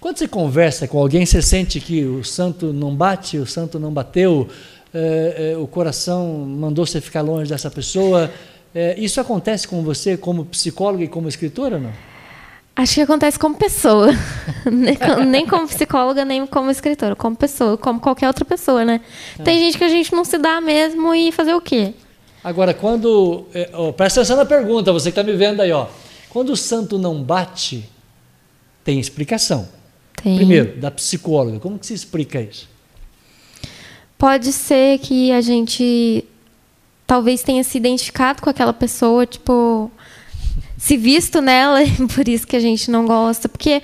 Quando você conversa com alguém, você sente que o santo não bate, o santo não bateu, eh, eh, o coração mandou você ficar longe dessa pessoa. Eh, isso acontece com você como psicóloga e como escritora, não? Acho que acontece como pessoa. nem, com- nem como psicóloga, nem como escritora. Como pessoa, como qualquer outra pessoa, né? Tem gente que a gente não se dá mesmo e fazer o quê? Agora, quando. ó, presta atenção na pergunta, você que está me vendo aí, ó. Quando o santo não bate, tem explicação. Tem. Primeiro, da psicóloga. Como que se explica isso? Pode ser que a gente talvez tenha se identificado com aquela pessoa, tipo, se visto nela, e por isso que a gente não gosta. Porque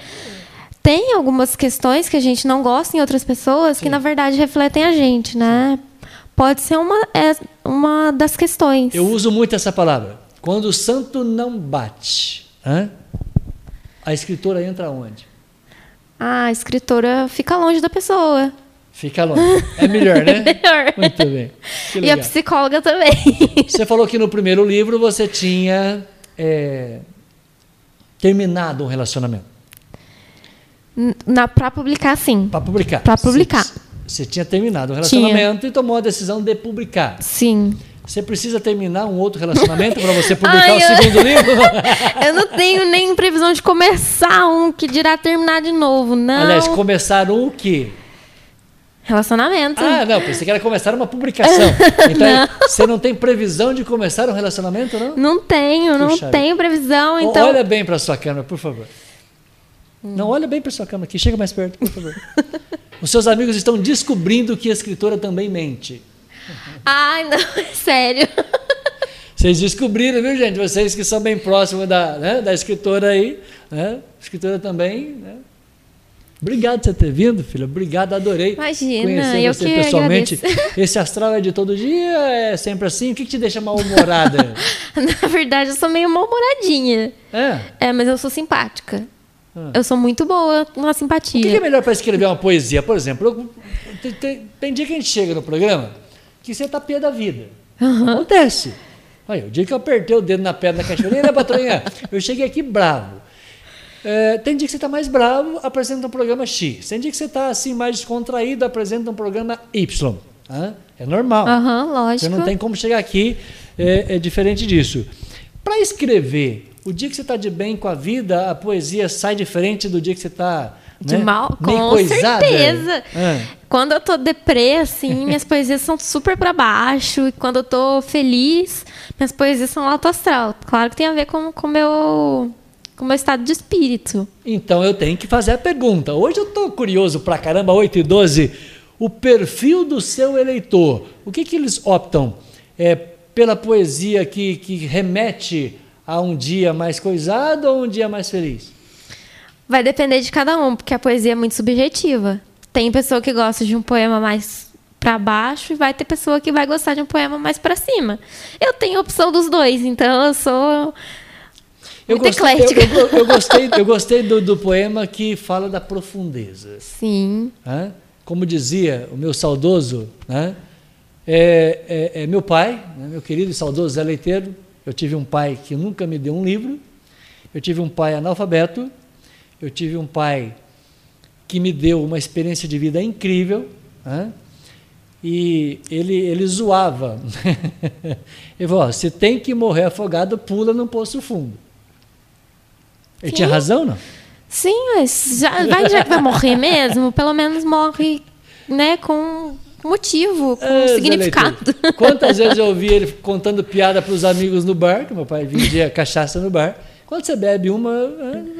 tem algumas questões que a gente não gosta em outras pessoas que, Sim. na verdade, refletem a gente, né? Pode ser uma, é uma das questões. Eu uso muito essa palavra. Quando o santo não bate, hã? A escritora entra onde? Ah, a escritora fica longe da pessoa. Fica longe. É melhor, né? Melhor. Muito bem. E a psicóloga também. Você falou que no primeiro livro você tinha é, terminado um relacionamento. Na, pra publicar, sim. Para publicar. Pra publicar. Sim. Você tinha terminado o relacionamento tinha. e tomou a decisão de publicar. Sim. Você precisa terminar um outro relacionamento para você publicar Ai, o eu... segundo livro? eu não tenho nem previsão de começar um que dirá terminar de novo, não. Aliás, começar um o quê? Relacionamento. Ah, não, pensei que era começar uma publicação. Então, não. você não tem previsão de começar um relacionamento, não? Não tenho, não Puxa tenho previsão. Então... Olha bem para sua câmera, por favor. Hum. Não, olha bem para sua câmera aqui, chega mais perto, por favor. Os seus amigos estão descobrindo que a escritora também mente. Ai, não, é sério. Vocês descobriram, viu, gente? Vocês que são bem próximos da, né, da escritora aí, né? Escritora também, né? Obrigado por você ter vindo, filha. Obrigado, adorei. Imagina, conhecer eu você que pessoalmente. Agradeço. Esse astral é de todo dia, é sempre assim. O que, que te deixa mal-humorada? Na verdade, eu sou meio mal-humoradinha. É? É, mas eu sou simpática. Ah. Eu sou muito boa com a simpatia. O que, que é melhor para escrever uma poesia? Por exemplo, eu, tem, tem, tem, dia que a gente chega no programa que você tá pé da vida. Uhum. Acontece. Olha, o dia que eu apertei o dedo na pedra da cachoeira, patroinha, eu cheguei aqui bravo. É, tem dia que você está mais bravo, apresenta um programa X. Tem dia que você está assim, mais descontraído, apresenta um programa Y. É normal. Uhum, lógico. Você não tem como chegar aqui é, é diferente disso. Para escrever, o dia que você está de bem com a vida, a poesia sai diferente do dia que você está de né? mal, com certeza. É. Quando eu tô deprê, assim, minhas poesias são super para baixo. E quando eu tô feliz, minhas poesias são alto astral. Claro que tem a ver com o meu com o meu estado de espírito. Então eu tenho que fazer a pergunta. Hoje eu estou curioso pra caramba, 8 e 12. O perfil do seu eleitor, o que, que eles optam? É, pela poesia que, que remete a um dia mais coisado ou um dia mais feliz? Vai depender de cada um, porque a poesia é muito subjetiva. Tem pessoa que gosta de um poema mais para baixo e vai ter pessoa que vai gostar de um poema mais para cima. Eu tenho a opção dos dois, então eu sou eu Muito gostei, eu, eu, eu, gostei, eu gostei do, do, poema que fala da profundeza. Sim. Como dizia o meu saudoso, né? é, é, é meu pai, né? meu querido e saudoso Zé Leiteiro. Eu tive um pai que nunca me deu um livro. Eu tive um pai analfabeto. Eu tive um pai que me deu uma experiência de vida incrível. Né? E ele, ele zoava. ele falou: se tem que morrer afogado, pula no poço fundo. Ele Sim. tinha razão, não? Sim, mas já, vai, já que vai morrer mesmo, pelo menos morre né, com motivo, com é, significado. Quantas vezes eu ouvi ele contando piada para os amigos no bar, que meu pai vendia cachaça no bar. Quando você bebe uma,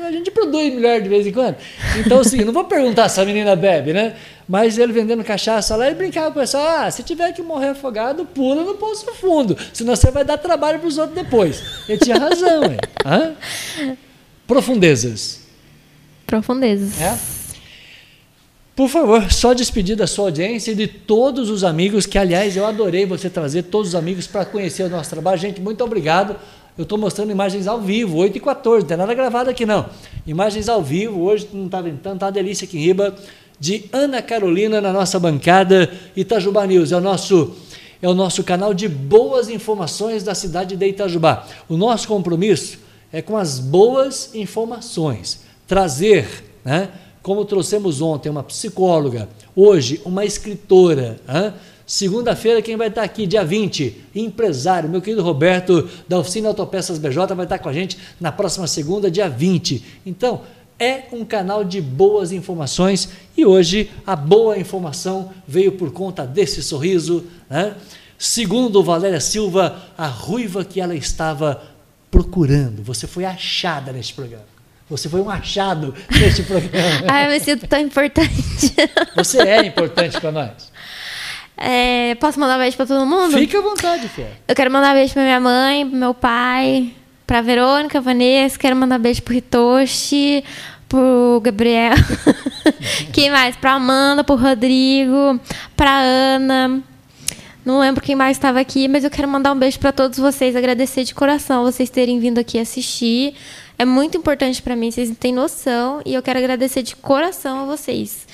a gente produz melhor de vez em quando. Então, assim, não vou perguntar se a menina bebe, né? Mas ele vendendo cachaça lá, ele brincava com o pessoal: ah, se tiver que morrer afogado, pula no poço fundo, senão você vai dar trabalho para os outros depois. Ele tinha razão, hein? Hã? Profundezas. Profundezas. É? Por favor, só despedir da sua audiência e de todos os amigos, que aliás eu adorei você trazer todos os amigos para conhecer o nosso trabalho. Gente, muito obrigado. Eu estou mostrando imagens ao vivo, 8 e 14, não tem nada gravado aqui não. Imagens ao vivo, hoje não está ventando, está uma delícia aqui em Riba, de Ana Carolina na nossa bancada Itajubá News. É o nosso é o nosso canal de boas informações da cidade de Itajubá. O nosso compromisso é com as boas informações. Trazer, né, como trouxemos ontem, uma psicóloga, hoje uma escritora. Né? Segunda-feira, quem vai estar aqui, dia 20, empresário, meu querido Roberto, da Oficina Autopeças BJ, vai estar com a gente na próxima segunda, dia 20. Então, é um canal de boas informações e hoje a boa informação veio por conta desse sorriso. Né? Segundo Valéria Silva, a ruiva que ela estava procurando, você foi achada neste programa. Você foi um achado neste programa. Ai, eu me sinto tão importante. Você é importante para nós. É, posso mandar um beijo para todo mundo? Fique à vontade, Fia. Eu quero mandar um beijo para minha mãe, pro meu pai, para Verônica, Vanessa. Quero mandar um beijo pro Hitoshi, pro Gabriel. Quem mais? Para Amanda, pro Rodrigo, para Ana. Não lembro quem mais estava aqui, mas eu quero mandar um beijo para todos vocês, agradecer de coração vocês terem vindo aqui assistir. É muito importante para mim, vocês têm noção, e eu quero agradecer de coração a vocês.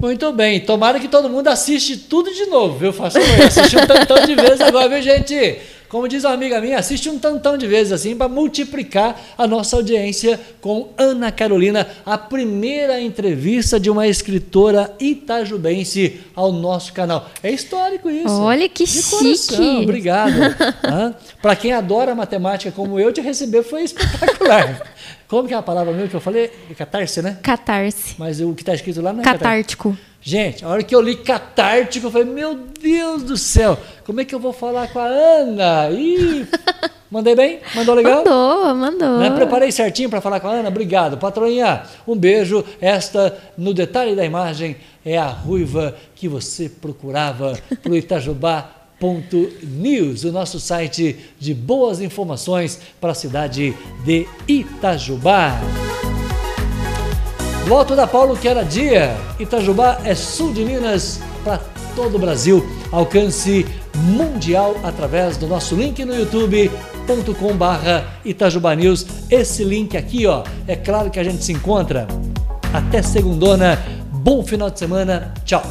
Muito bem, tomara que todo mundo assiste tudo de novo, viu? Faça assistir um tantão de vezes agora, viu, gente? Como diz uma amiga minha, assiste um tantão de vezes assim para multiplicar a nossa audiência com Ana Carolina, a primeira entrevista de uma escritora itajubense ao nosso canal. É histórico isso. Olha que de coração. chique. Obrigado. para quem adora matemática como eu, te receber foi espetacular. Como que é a palavra mesmo que eu falei? Catarse, né? Catarse. Mas o que está escrito lá não é Catártico. Catarse. Gente, a hora que eu li catártico, eu falei, meu Deus do céu, como é que eu vou falar com a Ana? Ih, mandei bem? Mandou legal? Mandou, mandou. Né? Preparei certinho para falar com a Ana? Obrigado. Patroinha, um beijo. Esta, no detalhe da imagem, é a ruiva que você procurava para o Itajubá News, o nosso site de boas informações para a cidade de Itajubá. Do Alto da Paulo, que era dia, Itajubá é sul de Minas para todo o Brasil. Alcance mundial através do nosso link no youtube.com barra Itajubá News. Esse link aqui, ó, é claro que a gente se encontra. Até segundona, bom final de semana, tchau!